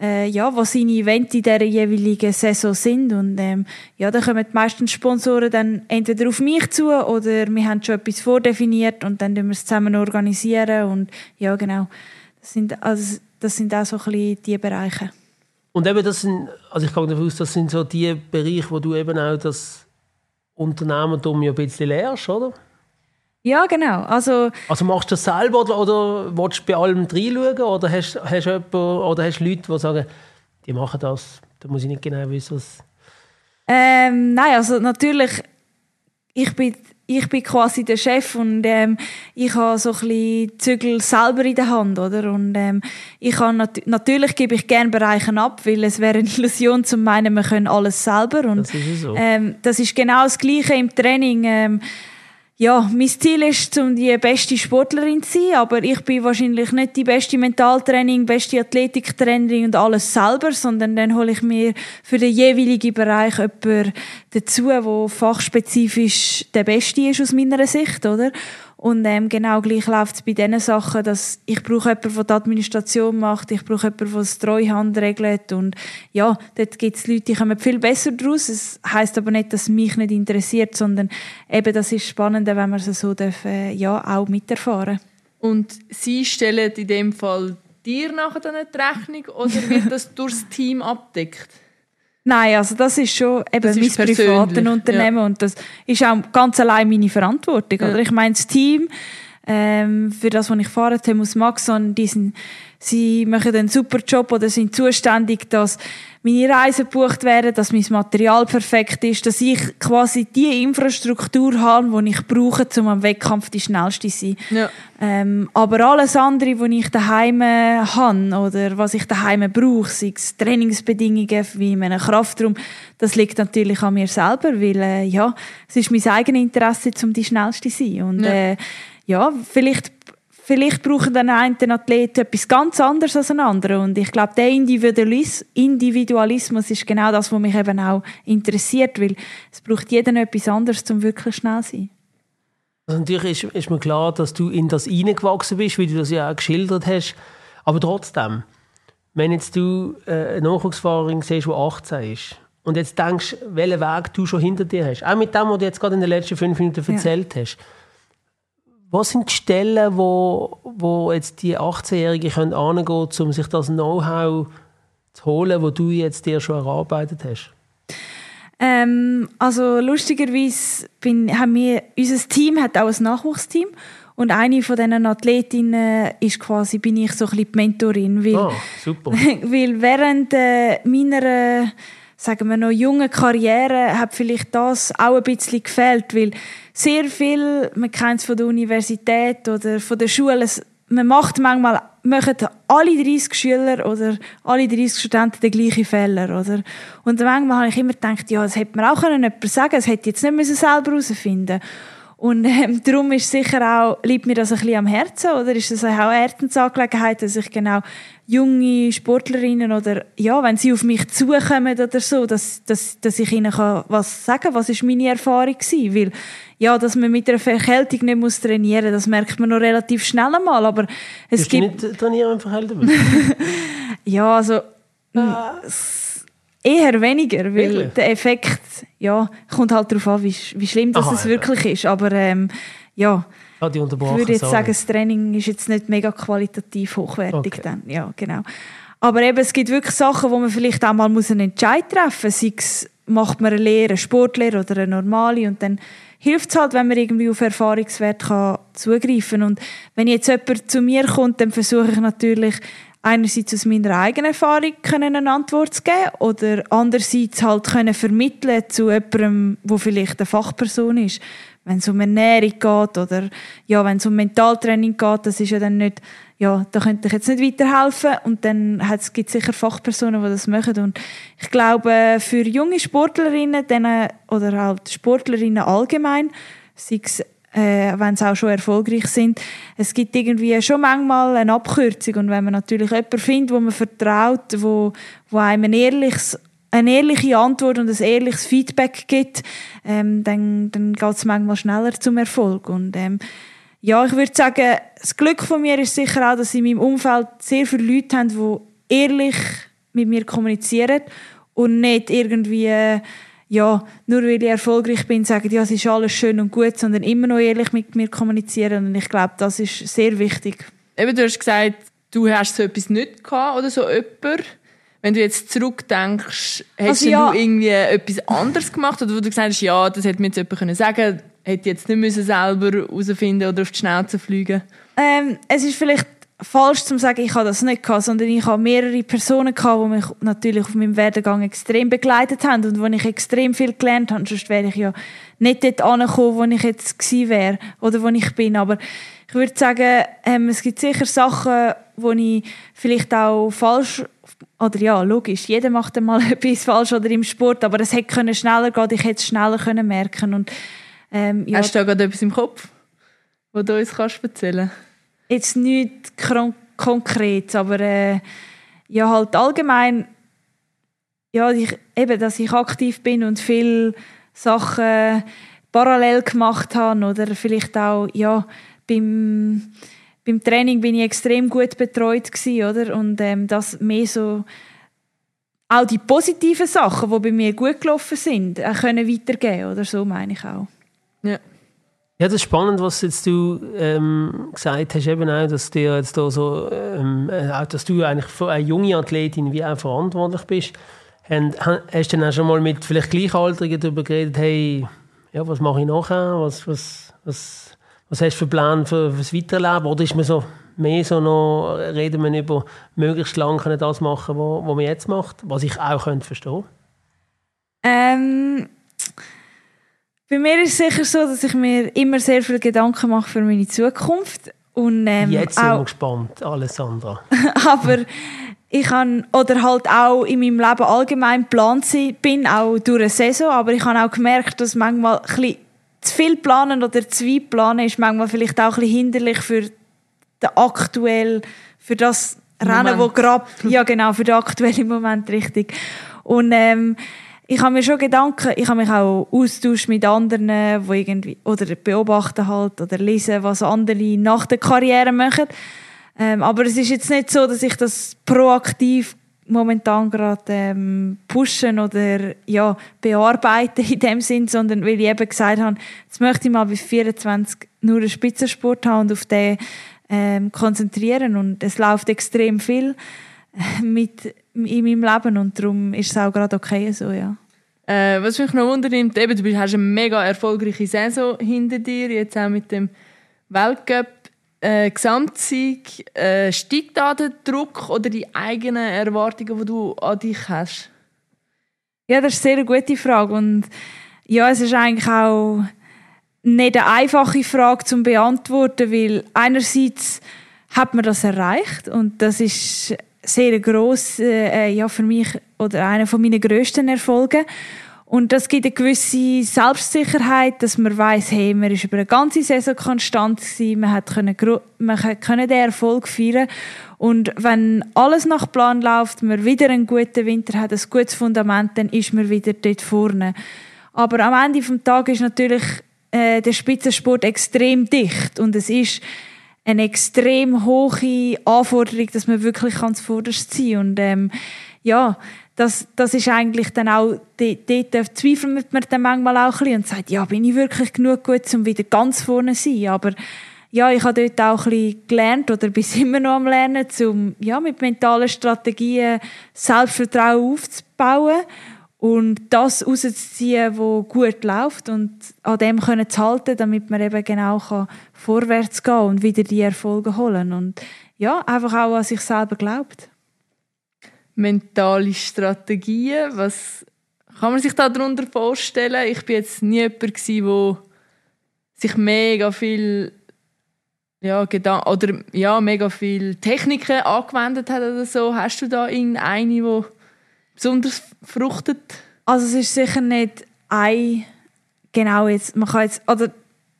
S3: äh, ja, was seine Events in dieser jeweiligen Saison sind. Und ähm, ja, da kommen die meisten Sponsoren dann entweder auf mich zu oder wir haben schon etwas vordefiniert und dann wir es zusammen organisieren. Und ja, genau. Das sind, also, das sind auch so ein bisschen die Bereiche.
S1: Und eben das sind, also ich gehe davon aus, das sind so die Bereiche, wo du eben auch das Unternehmertum ja ein bisschen lernst, oder?
S3: Ja, genau. Also,
S1: also machst du das selber oder, oder willst du bei allem reinschauen? Oder hast, hast, jemand, oder hast du Leute, die sagen, die machen das, da muss ich nicht genau wissen, was...
S3: Ähm, nein, also natürlich, ich bin, ich bin quasi der Chef und ähm, ich habe so ein bisschen Zügel selber in der Hand, oder? Und ähm, ich kann nat natürlich gebe ich gerne Bereiche ab, weil es wäre eine Illusion zu meinen, wir können alles selber. Und,
S1: das ist so.
S3: Ähm, das ist genau das Gleiche im Training. Ähm, ja, mein Ziel ist, um die beste Sportlerin zu sein, aber ich bin wahrscheinlich nicht die beste Mentaltraining, beste Athletiktrainerin und alles selber, sondern dann hole ich mir für den jeweiligen Bereich jemanden dazu, der fachspezifisch der Beste ist aus meiner Sicht, oder? Und ähm, genau gleich läuft es bei diesen Sachen, dass ich brauche jemanden, der die Administration macht, ich brauche jemanden, der das Treuhand regelt und ja, dort gibt es Leute, die kommen viel besser daraus. Es heisst aber nicht, dass es mich nicht interessiert, sondern eben das ist spannend, wenn man es so darf, äh, ja, auch miterfahren
S2: Und Sie stellen in dem Fall dir nachher dann die Rechnung oder wird das [LAUGHS] durchs Team abdeckt?
S3: Nein, also das ist schon eben
S2: Das
S3: mein privates Unternehmen und das ist auch ganz allein meine Verantwortung.
S2: Ja.
S3: Oder? Ich meine, das Team, ähm, für das, was ich fahre, Themus Maxon, die sind, sie machen einen super Job oder sind zuständig, dass meine Reisen gebucht werden, dass mein Material perfekt ist, dass ich quasi die Infrastruktur habe, die ich brauche, um am Wettkampf die schnellste zu sein.
S2: Ja.
S3: Ähm, aber alles andere, was ich daheim habe oder was ich daheim brauche, sei es Trainingsbedingungen wie in einem Kraftraum, das liegt natürlich an mir selber, weil äh, ja, es ist mein eigenes Interesse, um die schnellste zu sein. Und
S2: Ja.
S3: äh, ja, vielleicht Vielleicht brauchen dann einen Athlet etwas ganz anderes als ein anderer. Und ich glaube, der Individualis Individualismus ist genau das, was mich eben auch interessiert, weil es braucht jeder etwas anderes, um wirklich schnell zu sein.
S1: Also natürlich ist, ist mir klar, dass du in das hineingewachsen bist, wie du das ja auch geschildert hast. Aber trotzdem, wenn jetzt du äh, eine Nachwuchsfahrerin siehst, die 18 ist, und jetzt denkst, welchen Weg du schon hinter dir hast, auch mit dem, was du jetzt gerade in den letzten fünf Minuten erzählt hast, was sind die Stellen, wo, wo jetzt die 18-Jährigen können angehen können, um sich das Know-how zu holen, wo du jetzt dir schon erarbeitet hast?
S3: Ähm, also lustigerweise bin, haben wir, unser Team hat auch ein Nachwuchsteam und eine von diesen Athletinnen ist quasi, bin ich so ein bisschen die Mentorin, weil,
S1: Ah, super. [LAUGHS]
S3: weil während äh, meiner, sagen wir noch, jungen Karriere hat vielleicht das auch ein bisschen gefehlt, weil sehr viel, man kennt es von der Universität oder von der Schule, es- man macht manchmal, machen alle 30 Schüler oder alle 30 Studenten den gleichen Fehler, oder? Und manchmal habe ich immer gedacht, ja, das hätte mir auch können jemand sagen das hätte ich jetzt nicht müssen selber herausfinden und ähm, darum ist sicher auch, liegt mir das ein bisschen am Herzen, oder? Ist das auch eine Herzensangelegenheit, dass ich genau junge Sportlerinnen oder, ja, wenn sie auf mich zukommen oder so, dass, dass, dass ich ihnen kann was sagen was ist meine Erfahrung gewesen, weil, ja, dass man mit einer Verkältung nicht muss trainieren, das merkt man noch relativ schnell einmal, aber es
S1: du
S3: gibt...
S1: nicht trainieren, wenn du verhältst bist?
S3: Ja, also s- eher weniger, weil
S1: Wirklich?
S3: der Effekt ja, kommt halt darauf an, wie, wie schlimm das
S1: Aha,
S3: es wirklich ist. Aber ähm, ja,
S1: Ah,
S3: ich würde jetzt
S1: sorry.
S3: sagen, das Training ist jetzt nicht mega qualitativ hochwertig
S1: Okay.
S3: dann. Ja, genau. Aber eben, es gibt wirklich Sachen, wo man vielleicht auch mal muss einen Entscheid treffen muss. Sei es, macht man eine Lehre, eine Sportlehre oder eine normale und dann hilft es halt, wenn man irgendwie auf Erfahrungswert kann zugreifen Und wenn jetzt jemand zu mir kommt, dann versuche ich natürlich einerseits aus meiner eigenen Erfahrung können eine Antwort zu geben oder andererseits halt können vermitteln zu jemandem, wo vielleicht eine Fachperson ist. Wenn es um Ernährung geht oder ja, wenn es um Mentaltraining geht, das ist ja dann nicht, ja, da könnte ich jetzt nicht weiterhelfen und dann hat- es gibt sicher Fachpersonen, die das machen und ich glaube, für junge Sportlerinnen denen, oder halt Sportlerinnen allgemein, sei es äh, wenn sie auch schon erfolgreich sind. Es gibt irgendwie schon manchmal eine Abkürzung und wenn man natürlich jemanden findet, wo man vertraut, wo, wo einem ein ehrliches eine ehrliche Antwort und ein ehrliches Feedback gibt, ähm, dann, dann geht es manchmal schneller zum Erfolg. Und ähm, ja, ich würde sagen, das Glück von mir ist sicher auch, dass in meinem Umfeld sehr viele Leute haben, die ehrlich mit mir kommunizieren und nicht irgendwie, ja, nur weil ich erfolgreich bin, sagen, ja, es ist alles schön und gut, sondern immer noch ehrlich mit mir kommunizieren. Und ich glaube, das ist sehr wichtig.
S2: Eben, du hast gesagt, du hast so etwas nicht gehabt oder so jemand. Wenn du jetzt zurückdenkst, hast
S3: Also
S2: denn
S3: ja.
S2: du irgendwie etwas anderes gemacht oder wo du gesagt hast, ja, das hätte mir jetzt jemand können sagen hätte jetzt nicht müssen selber herausfinden oder auf die Schnauze fliegen
S3: Ähm, es ist vielleicht falsch zu sagen, ich habe das nicht gehabt, sondern ich habe mehrere Personen gehabt, die mich natürlich auf meinem Werdegang extrem begleitet haben und wo ich extrem viel gelernt habe. Sonst wäre ich ja nicht dort angekommen, wo ich jetzt gewesen wäre oder wo ich bin. Aber ich würde sagen, ähm, es gibt sicher Sachen, wo ich vielleicht auch falsch oder ja, logisch, jeder macht einmal [LAUGHS] etwas falsch oder im Sport, aber es hätte können schneller gehen, ich hätte es schneller können merken und ähm, ja,
S2: Hast du da gerade etwas im Kopf, wo du uns kannst erzählen
S3: jetzt nicht kron- konkret, aber äh, ja halt allgemein, ja, ich, eben, dass ich aktiv bin und viele Sachen parallel gemacht habe oder vielleicht auch, ja, beim, beim Training bin ich extrem gut betreut gewesen, oder? Und ähm, das mehr so auch die positiven Sachen, die bei mir gut gelaufen sind, auch können weitergeben oder so meine ich auch.
S2: Ja.
S1: Ja, das ist spannend, was jetzt du ähm, gesagt hast, eben auch, dass dir jetzt da so, ähm, äh, auch, dass du eigentlich für eine junge Athletin wie auch verantwortlich bist. Und, hast du dann auch schon mal mit vielleicht Gleichaltrigen darüber geredet, hey, ja, was mache ich nachher? Was, was, was, was hast du für Plan für, für das Weiterleben? Oder ist man so mehr so noch, reden wir über möglichst lange das machen, was man jetzt macht, was ich auch könnte verstehen
S3: ähm, bei mir ist es sicher so, dass ich mir immer sehr viele Gedanken mache für meine Zukunft. Und, ähm,
S1: Jetzt sind wir gespannt, Alessandra. [LAUGHS]
S3: aber ich kann, oder halt auch in meinem Leben allgemein geplant bin, auch durch eine Saison, aber ich habe auch gemerkt, dass manchmal ein bisschen zu viel planen oder zu weit planen ist manchmal vielleicht auch ein bisschen hinderlich für den aktuell, für das Moment. Rennen, wo gerade, ja genau, für den aktuellen Moment richtig. Und ähm, ich habe mir schon Gedanken, ich habe mich auch austauscht mit anderen, wo irgendwie, oder beobachten halt, oder lesen, was andere nach der Karriere machen. Ähm, aber es ist jetzt nicht so, dass ich das proaktiv momentan gerade ähm, pushen oder ja, bearbeiten in dem Sinn, sondern weil ich eben gesagt habe, jetzt möchte ich mal bis 24 nur einen Spitzensport haben und auf den ähm, konzentrieren und es läuft extrem viel äh, mit in meinem Leben und darum ist es auch gerade okay so, ja.
S2: Äh, was mich noch wundert, eben, du hast eine mega erfolgreiche Saison hinter dir, jetzt auch mit dem Weltcup äh, Gesamtsieg. Äh, steigt da der Druck oder die eigenen Erwartungen, die du an dich hast?
S3: Ja, das ist eine sehr gute Frage und ja, es ist eigentlich auch nicht eine einfache Frage zu beantworten, weil einerseits hat man das erreicht und das ist sehr groß äh, ja für mich oder einer von meinen größten Erfolgen und das gibt eine gewisse Selbstsicherheit, dass man weiß, hey, man ist über eine ganze Saison konstant gewesen, man hat können, man können den Erfolg feiern. Und wenn alles nach Plan läuft, man wieder einen guten Winter hat, ein gutes Fundament, dann ist man wieder dort vorne. Aber am Ende des Tages ist natürlich äh, der Spitzensport extrem dicht. Und es ist eine extrem hohe Anforderung, dass man wirklich ganz vorderst sein und ähm, ja, das, das ist eigentlich dann auch, dort zweifelt man dann manchmal auch ein bisschen und sagt, ja, bin ich wirklich genug gut, um wieder ganz vorne zu sein, aber ja, ich habe dort auch ein bisschen gelernt oder bin [LAUGHS] immer noch am Lernen, um ja, mit mentalen Strategien Selbstvertrauen aufzubauen und das rauszuziehen, was gut läuft und an dem können zu halten, damit man eben genau kann vorwärts gehen und wieder die Erfolge holen und ja, einfach auch an sich selber glaubt.
S2: Mentale Strategien, was kann man sich da darunter vorstellen? Ich bin jetzt nie jemand der sich mega viel ja, oder ja, mega viel Techniken angewendet hat oder so. Hast du da irgendeine, die besonders fruchtet?
S3: Also es ist sicher nicht ein genau jetzt, man kann jetzt, oder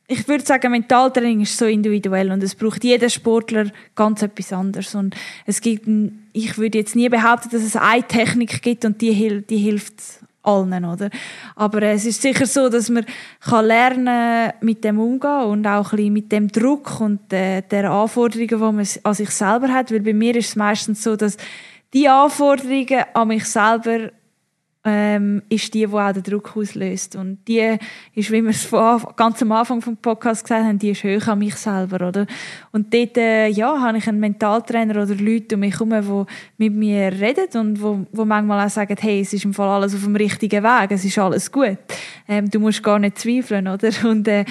S3: ich würde sagen, Mentaltraining ist so individuell und es braucht jeder Sportler ganz etwas anderes und es gibt, ich würde jetzt nie behaupten, dass es eine Technik gibt und die, die hilft allen, oder? Aber es ist sicher so, dass man kann lernen mit dem umgehen und auch ein bisschen mit dem Druck und äh, der Anforderungen, die man an sich selber hat, weil bei mir ist es meistens so, dass die Anforderungen an mich selber ähm, ist die, die auch den Druck auslöst. Und die ist, wie wir es ganz am Anfang vom Podcast gesagt haben, die ist hoch an mich selber, oder? Und dort, äh, ja, habe ich einen Mentaltrainer oder Leute um mich herum, die mit mir reden und wo, wo manchmal auch sagen, hey, es ist im Fall alles auf dem richtigen Weg, es ist alles gut. Ähm, du musst gar nicht zweifeln, oder? [LAUGHS] Und äh,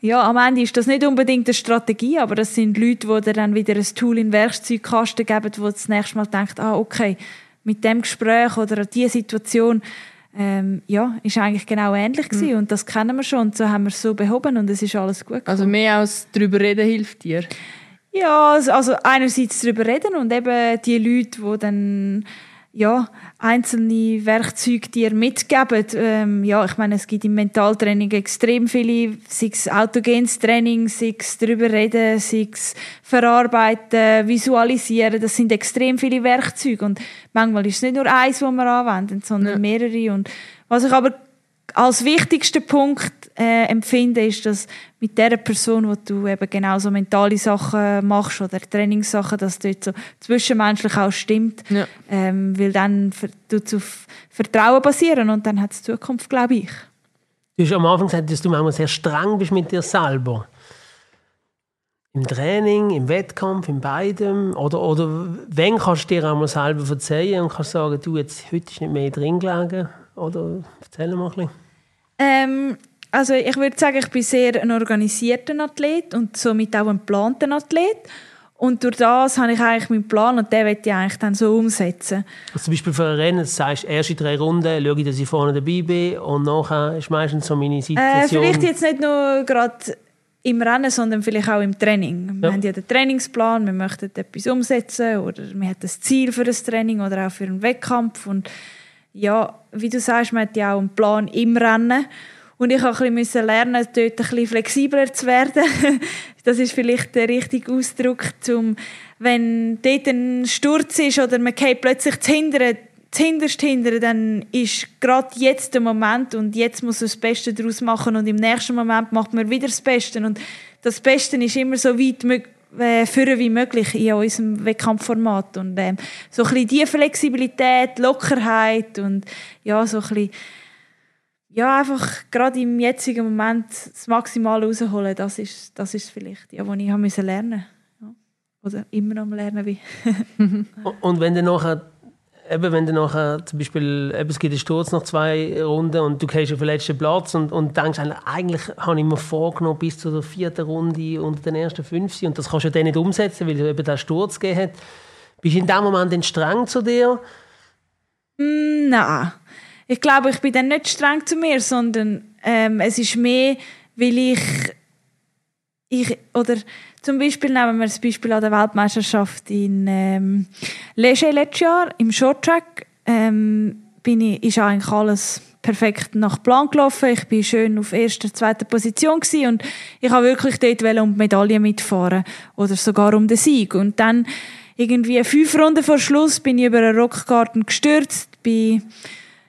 S3: ja, am Ende ist das nicht unbedingt eine Strategie, aber das sind Leute, die dir dann wieder ein Tool in den Werkzeugkasten geben, wo du das nächste Mal denkst, ah, okay, mit dem Gespräch oder dieser Situation ähm, ja, ist eigentlich genau ähnlich gewesen. Mhm. und das kennen wir schon und so haben wir es so behoben und es ist alles gut
S2: also gekommen. Also mehr als darüber reden hilft dir?
S3: Ja, also einerseits darüber reden und eben die Leute, die dann ja, einzelne Werkzeuge dir mitgeben. Ähm, ja, ich meine, es gibt im Mentaltraining extrem viele, sei es autogenes Training, sei es darüber reden, sei es verarbeiten, visualisieren, das sind extrem viele Werkzeuge und manchmal ist es nicht nur eins, das wir anwenden, sondern ja. mehrere und was ich aber als wichtigsten Punkt äh, empfinde, ist, dass mit der Person, wo du eben genau so mentale Sachen machst oder Trainingssachen, dass dort so zwischenmenschlich auch stimmt,
S2: Ja.
S3: ähm, weil dann es auf Vertrauen basieren und dann hat es Zukunft, glaube ich.
S1: Du hast am Anfang gesagt, dass du manchmal sehr streng bist mit dir selber. Im Training, im Wettkampf, in beidem. Oder, oder wenn kannst du dir auch mal selber verzeihen und kannst sagen, du, jetzt, heute ist nicht mehr drin gelegen. Oder erzähl mal ein bisschen.
S3: Ähm, also ich würde sagen, ich bin sehr ein organisierter Athlet und somit auch ein geplanter Athlet. Und durch das habe ich eigentlich meinen Plan und den möchte ich eigentlich dann so umsetzen.
S1: Also zum Beispiel für ein Rennen, das sagst, erste drei Runden schaue ich, dass ich vorne dabei bin und nachher ist meistens so meine
S3: Äh,
S1: Situation.
S3: vielleicht jetzt nicht nur gerade im Rennen, sondern vielleicht auch im Training. Wir
S1: Ja.
S3: haben ja den Trainingsplan, wir möchten etwas umsetzen oder wir haben das Ziel für das Training oder auch für einen Wettkampf. Und ja, wie du sagst, man hat ja auch einen Plan im Rennen. Und ich musste ein bisschen lernen, dort ein bisschen flexibler zu werden. [LAUGHS] das ist vielleicht der richtige Ausdruck, zum, wenn dort ein Sturz ist oder man geht plötzlich zu hindern, hindern, dann ist gerade jetzt der Moment und jetzt muss man das Beste daraus machen und im nächsten Moment macht man wieder das Beste und das Beste ist immer so weit mög- äh, führen wie möglich in unserem Wettkampfformat und ähm, so ein bisschen Flexibilität, Lockerheit und ja, so ein bisschen ja, einfach gerade im jetzigen Moment das Maximale rausholen, das ist, das ist vielleicht, ja, was ich habe lernen ja. Oder immer noch am Lernen bin. [LAUGHS]
S1: Und wenn du nachher, eben wenn du nachher zum Beispiel, eben, es gibt einen Sturz nach zwei Runden und du gehst auf den letzten Platz und, und denkst, eigentlich, habe ich mir vorgenommen, bis zu der vierten Runde unter den ersten fünf und das kannst du dann nicht umsetzen, weil es eben den Sturz gegeben hat. Bist du in dem Moment dann streng zu dir?
S3: Mm, Nein. Ich glaube, ich bin dann nicht streng zu mir, sondern ähm, es ist mehr, weil ich, ich oder zum Beispiel nehmen wir das Beispiel an der Weltmeisterschaft in ähm, Leger letztes Jahr im Shorttrack ähm, bin ich, ist eigentlich alles perfekt nach Plan gelaufen. Ich bin schön auf erster, zweiter Position gewesen und ich habe wirklich dort um die Medaille mitfahren oder sogar um den Sieg. Und dann irgendwie fünf Runden vor Schluss bin ich über einen Rockgarten gestürzt, bin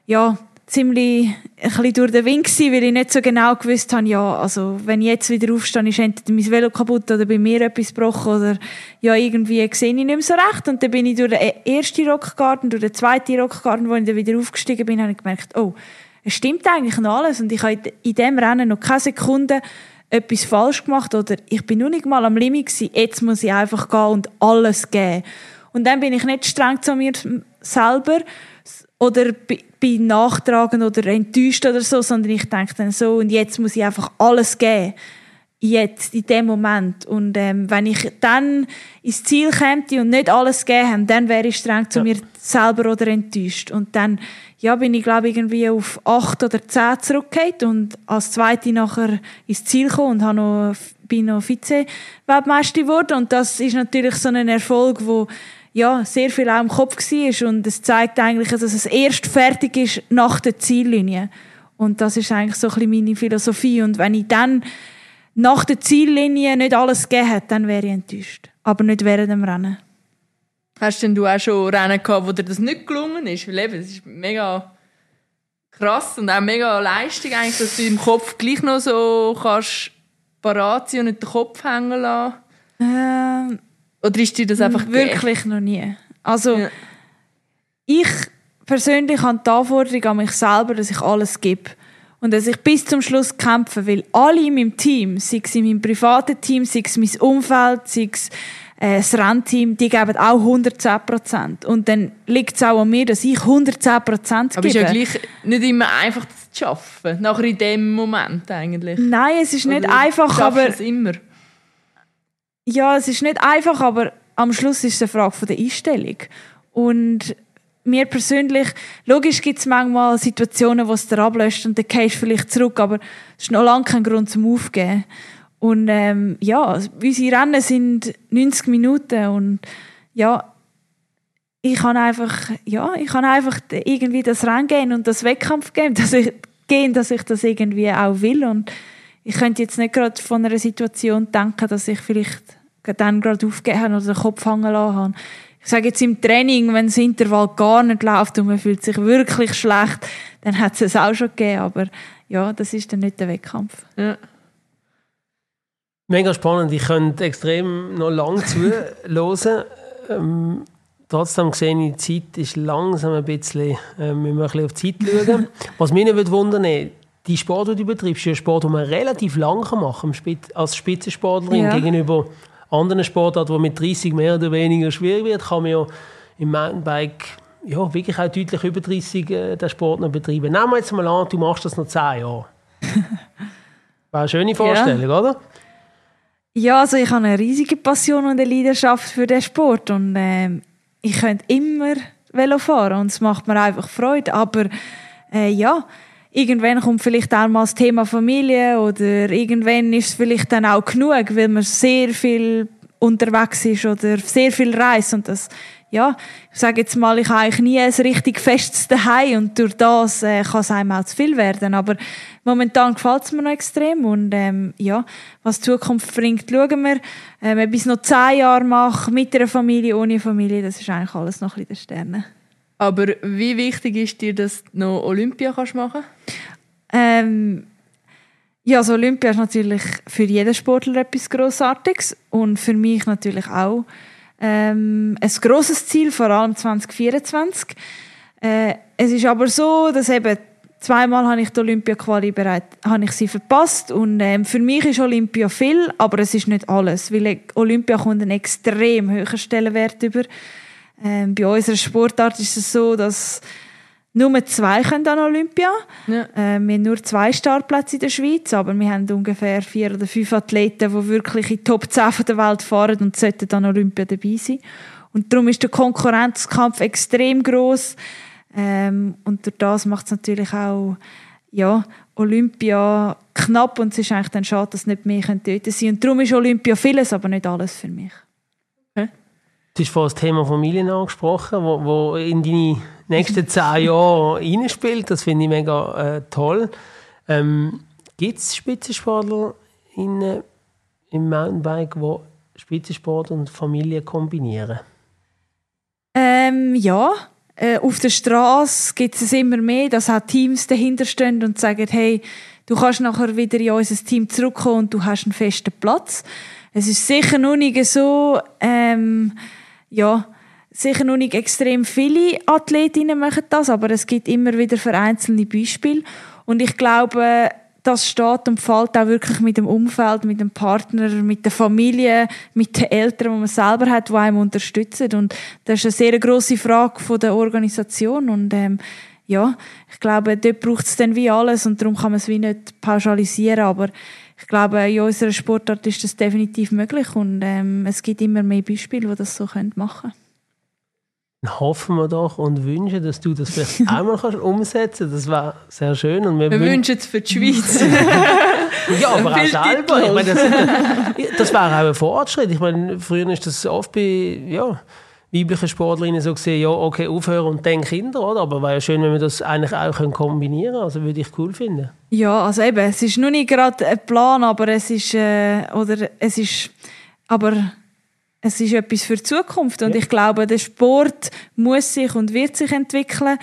S3: ja ziemlich ein bisschen durch den Wind gewesen, weil ich nicht so genau gewusst habe, ja, also wenn ich jetzt wieder aufstehe, ist entweder mein Velo kaputt oder bei mir etwas gebrochen oder ja, irgendwie sehe ich nicht mehr so recht. Und dann bin ich durch den ersten Rockgarten, durch den zweiten Rockgarten, wo ich dann wieder aufgestiegen bin, habe ich gemerkt, oh, es stimmt eigentlich noch alles und ich habe in diesem Rennen noch keine Sekunde etwas falsch gemacht oder ich bin noch nicht mal am Limit gewesen, jetzt muss ich einfach gehen und alles geben. Und dann bin ich nicht streng zu mir selber oder bi- bin nachtragend oder enttäuscht oder so, sondern ich denke dann so, und jetzt muss ich einfach alles geben. Jetzt, in dem Moment. Und ähm, wenn ich dann ins Ziel käme und nicht alles gegeben habe, dann wäre ich streng zu
S1: Ja.
S3: mir selber oder enttäuscht. Und dann ja, bin ich, glaube ich, irgendwie auf acht oder zehn zurückgekehrt und als Zweite nachher ins Ziel gekommen und habe noch, bin noch Vize-Weltmeister geworden. Und das ist natürlich so ein Erfolg, wo ja, sehr viel auch im Kopf war und es zeigt eigentlich, dass es erst fertig ist nach der Ziellinie. Und das ist eigentlich so ein bisschen meine Philosophie. Und wenn ich dann nach der Ziellinie nicht alles gegeben hätte, dann wäre ich enttäuscht. Aber nicht während dem Rennen.
S2: Hast denn du auch schon Rennen gehabt, wo dir das nicht gelungen ist? Weil eben, es ist mega krass und auch mega Leistung eigentlich, dass du im Kopf gleich noch so kannst parat sein und nicht den Kopf hängen lassen.
S3: Ähm,
S2: Oder ist dir das einfach gegeben?
S3: wirklich noch nie. Also,
S2: Ja.
S3: ich persönlich habe die Anforderung an mich selber, dass ich alles gebe. Und dass ich bis zum Schluss kämpfe, weil alle in meinem Team, sei es in meinem privaten Team, sei es mein Umfeld, sei es äh, das Rennteam, die geben auch 110 Prozent. Und dann liegt es auch an mir, dass ich 110 Prozent
S2: Aber
S3: gebe.
S2: ist ja gleich nicht immer einfach das zu schaffen. Nachher in dem Moment eigentlich.
S3: Nein, es ist nicht
S2: Oder
S3: einfach,
S2: schaffst
S3: aber...
S2: es immer.
S3: Ja, es ist nicht einfach, aber am Schluss ist es eine Frage von der Einstellung. Und mir persönlich, logisch gibt es manchmal Situationen, wo es dir ablöscht und dann gehst du vielleicht zurück, aber es ist noch lange kein Grund zum Aufgeben. Und ähm, ja, unsere Rennen sind 90 Minuten und ja, ich kann einfach, ja, ich kann einfach irgendwie das Rennen gehen und das Wettkampf gehen, dass ich, gehen, dass ich das irgendwie auch will und ich könnte jetzt nicht gerade von einer Situation denken, dass ich vielleicht dann gerade aufgegeben habe oder den Kopf hängen lassen habe. ich sage jetzt im Training, wenn das Intervall gar nicht läuft und man fühlt sich wirklich schlecht, dann hat es es auch schon gegeben, aber ja, das ist dann nicht der Wettkampf.
S2: Ja.
S1: Mega spannend. Ich könnte extrem noch lange [LAUGHS] zuhören. Ähm, trotzdem sehe ich, die Zeit ist langsam ein bisschen, äh, müssen wir ein bisschen auf die Zeit schauen. Was mich nicht wundern würde, die Sport, die du betreibst, ist ein Sport, den man relativ lang machen kann als Spitzensportlerin
S3: Ja.
S1: gegenüber anderen Sportarten, die mit 30 mehr oder weniger schwierig wird, kann man ja im Mountainbike ja, wirklich auch deutlich über 30 äh, den Sport noch betreiben. Nehmen wir jetzt mal an, du machst das noch 10 Jahre. [LAUGHS] Wäre eine schöne Vorstellung, oder?
S3: Ja, also ich habe eine riesige Passion und eine Leidenschaft für den Sport und ähm, ich könnte immer Velo fahren und es macht mir einfach Freude, aber äh, ja, irgendwann kommt vielleicht auch mal das Thema Familie oder irgendwann ist es vielleicht dann auch genug, weil man sehr viel unterwegs ist oder sehr viel reist und das ja, ich sage jetzt mal, ich habe eigentlich nie ein richtig festes Daheim und durch das äh, kann es einem auch zu viel werden. Aber momentan gefällt es mir noch extrem und ähm, ja, was die Zukunft bringt, schauen wir. Ähm, ob ich es noch zehn Jahre mache, mit einer Familie, ohne Familie, das ist eigentlich alles noch ein bisschen der Sterne.
S2: Aber wie wichtig ist dir, dass du noch Olympia kannst machen
S3: Ähm, ja, also Olympia ist natürlich für jeden Sportler etwas Grossartiges und für mich natürlich auch ähm, ein grosses Ziel, vor allem 2024. Äh, es ist aber so, dass eben zweimal habe ich die Olympia-Quali bereit, habe ich sie verpasst und ähm, für mich ist Olympia viel, aber es ist nicht alles, weil Olympia kommt einen extrem hohen Stellenwert über. Ähm, bei unserer Sportart ist es so, dass nur zwei können an Olympia.
S2: Ja.
S3: Äh, wir haben nur zwei Startplätze in der Schweiz, aber wir haben ungefähr vier oder fünf Athleten, die wirklich in die Top 10 von der Welt fahren und sollten an Olympia dabei sein. Und darum ist der Konkurrenzkampf extrem groß ähm, und durch das macht es natürlich auch ja, Olympia knapp und es ist eigentlich dann schade, dass nicht mehr dort sein können. Und darum ist Olympia vieles, aber nicht alles für mich.
S1: Du hast vorhin das Thema Familien angesprochen, wo, wo in deine nächsten zehn Jahre [LAUGHS] reinspielt. Das finde ich mega äh, toll. Ähm, Gibt es Spitzensportler in, äh, im Mountainbike, die Spitzensport und Familie kombinieren?
S3: Ähm, ja, äh, auf der Straße gibt es immer mehr, dass auch Teams dahinter stehen und sagen, hey, du kannst nachher wieder in unser Team zurückkommen und du hast einen festen Platz. Es ist sicher noch nicht so, ähm, ja, sicher noch nicht extrem viele Athletinnen machen das, aber es gibt immer wieder vereinzelte Beispiele. Und ich glaube, das steht und fällt auch wirklich mit dem Umfeld, mit dem Partner, mit der Familie, mit den Eltern, die man selber hat, die einem unterstützen. Und das ist eine sehr grosse Frage der Organisation. Und ähm, ja, ich glaube, dort braucht es dann wie alles und darum kann man es wie nicht pauschalisieren. Aber glaube, in unserer Sportart ist das definitiv möglich und ähm, es gibt immer mehr Beispiele, die das so machen können.
S1: Dann hoffen wir doch und wünschen, dass du das vielleicht [LAUGHS] auch mal kannst umsetzen kannst. Das wäre sehr schön. Und wir
S2: Wir
S1: wün-
S2: wünschen es für die Schweiz. [LAUGHS]
S1: Ja, aber auch selber. Ich meine, das, [LAUGHS] das wäre auch ein Fortschritt. Ich meine, früher ist das oft bei ja, weiblichen Sportlerinnen so gesehen, ja, okay, aufhören und dann Kinder, oder? Aber wäre ja schön, wenn wir das eigentlich auch kombinieren können. Also würde ich cool finden.
S3: Ja, also eben, es ist noch nicht gerade ein Plan, aber es ist, äh, oder es ist, aber es ist etwas für die Zukunft und
S1: Ja.
S3: ich glaube, der Sport muss sich und wird sich entwickeln,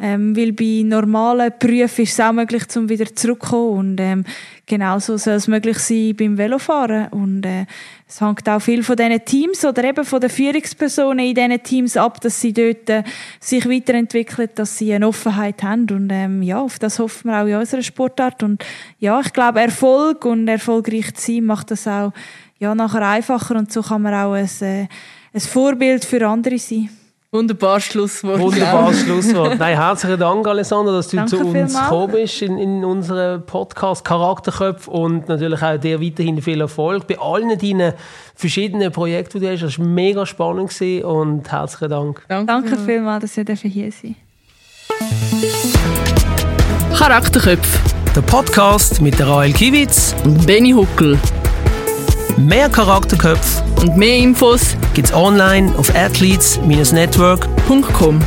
S3: ähm, weil bei normalen Berufen ist es auch möglich, um wieder zurückzukommen. Und ähm, genauso soll es möglich sein beim Velofahren. Und äh, es hängt auch viel von diesen Teams oder eben von den Führungspersonen in diesen Teams ab, dass sie dort äh, sich weiterentwickeln, dass sie eine Offenheit haben. Und ähm, ja, auf das hoffen wir auch in unserer Sportart. Und ja, ich glaube Erfolg und erfolgreich zu sein macht das auch ja, nachher einfacher. Und so kann man auch ein, äh, ein Vorbild für andere sein.
S2: Wunderbares Schlusswort.
S1: Wunderbares Schlusswort. Nein, herzlichen Dank, Alessandra, dass du
S3: Danke
S1: zu uns gekommen bist in, in unserem Podcast Charakterköpfe und natürlich auch dir weiterhin viel Erfolg bei allen deinen verschiedenen Projekten, die du hast. Das war mega spannend gewesen und herzlichen Dank.
S2: Danke.
S3: Danke vielmals, dass ihr hier sein
S2: Charakterköpfe.
S1: Der Podcast mit der Rael Kiewitz.
S2: Und Benny Huckel.
S1: Mehr Charakterköpfe
S2: Und mehr Infos
S1: gibt's online auf athletes-network.com.
S2: .com.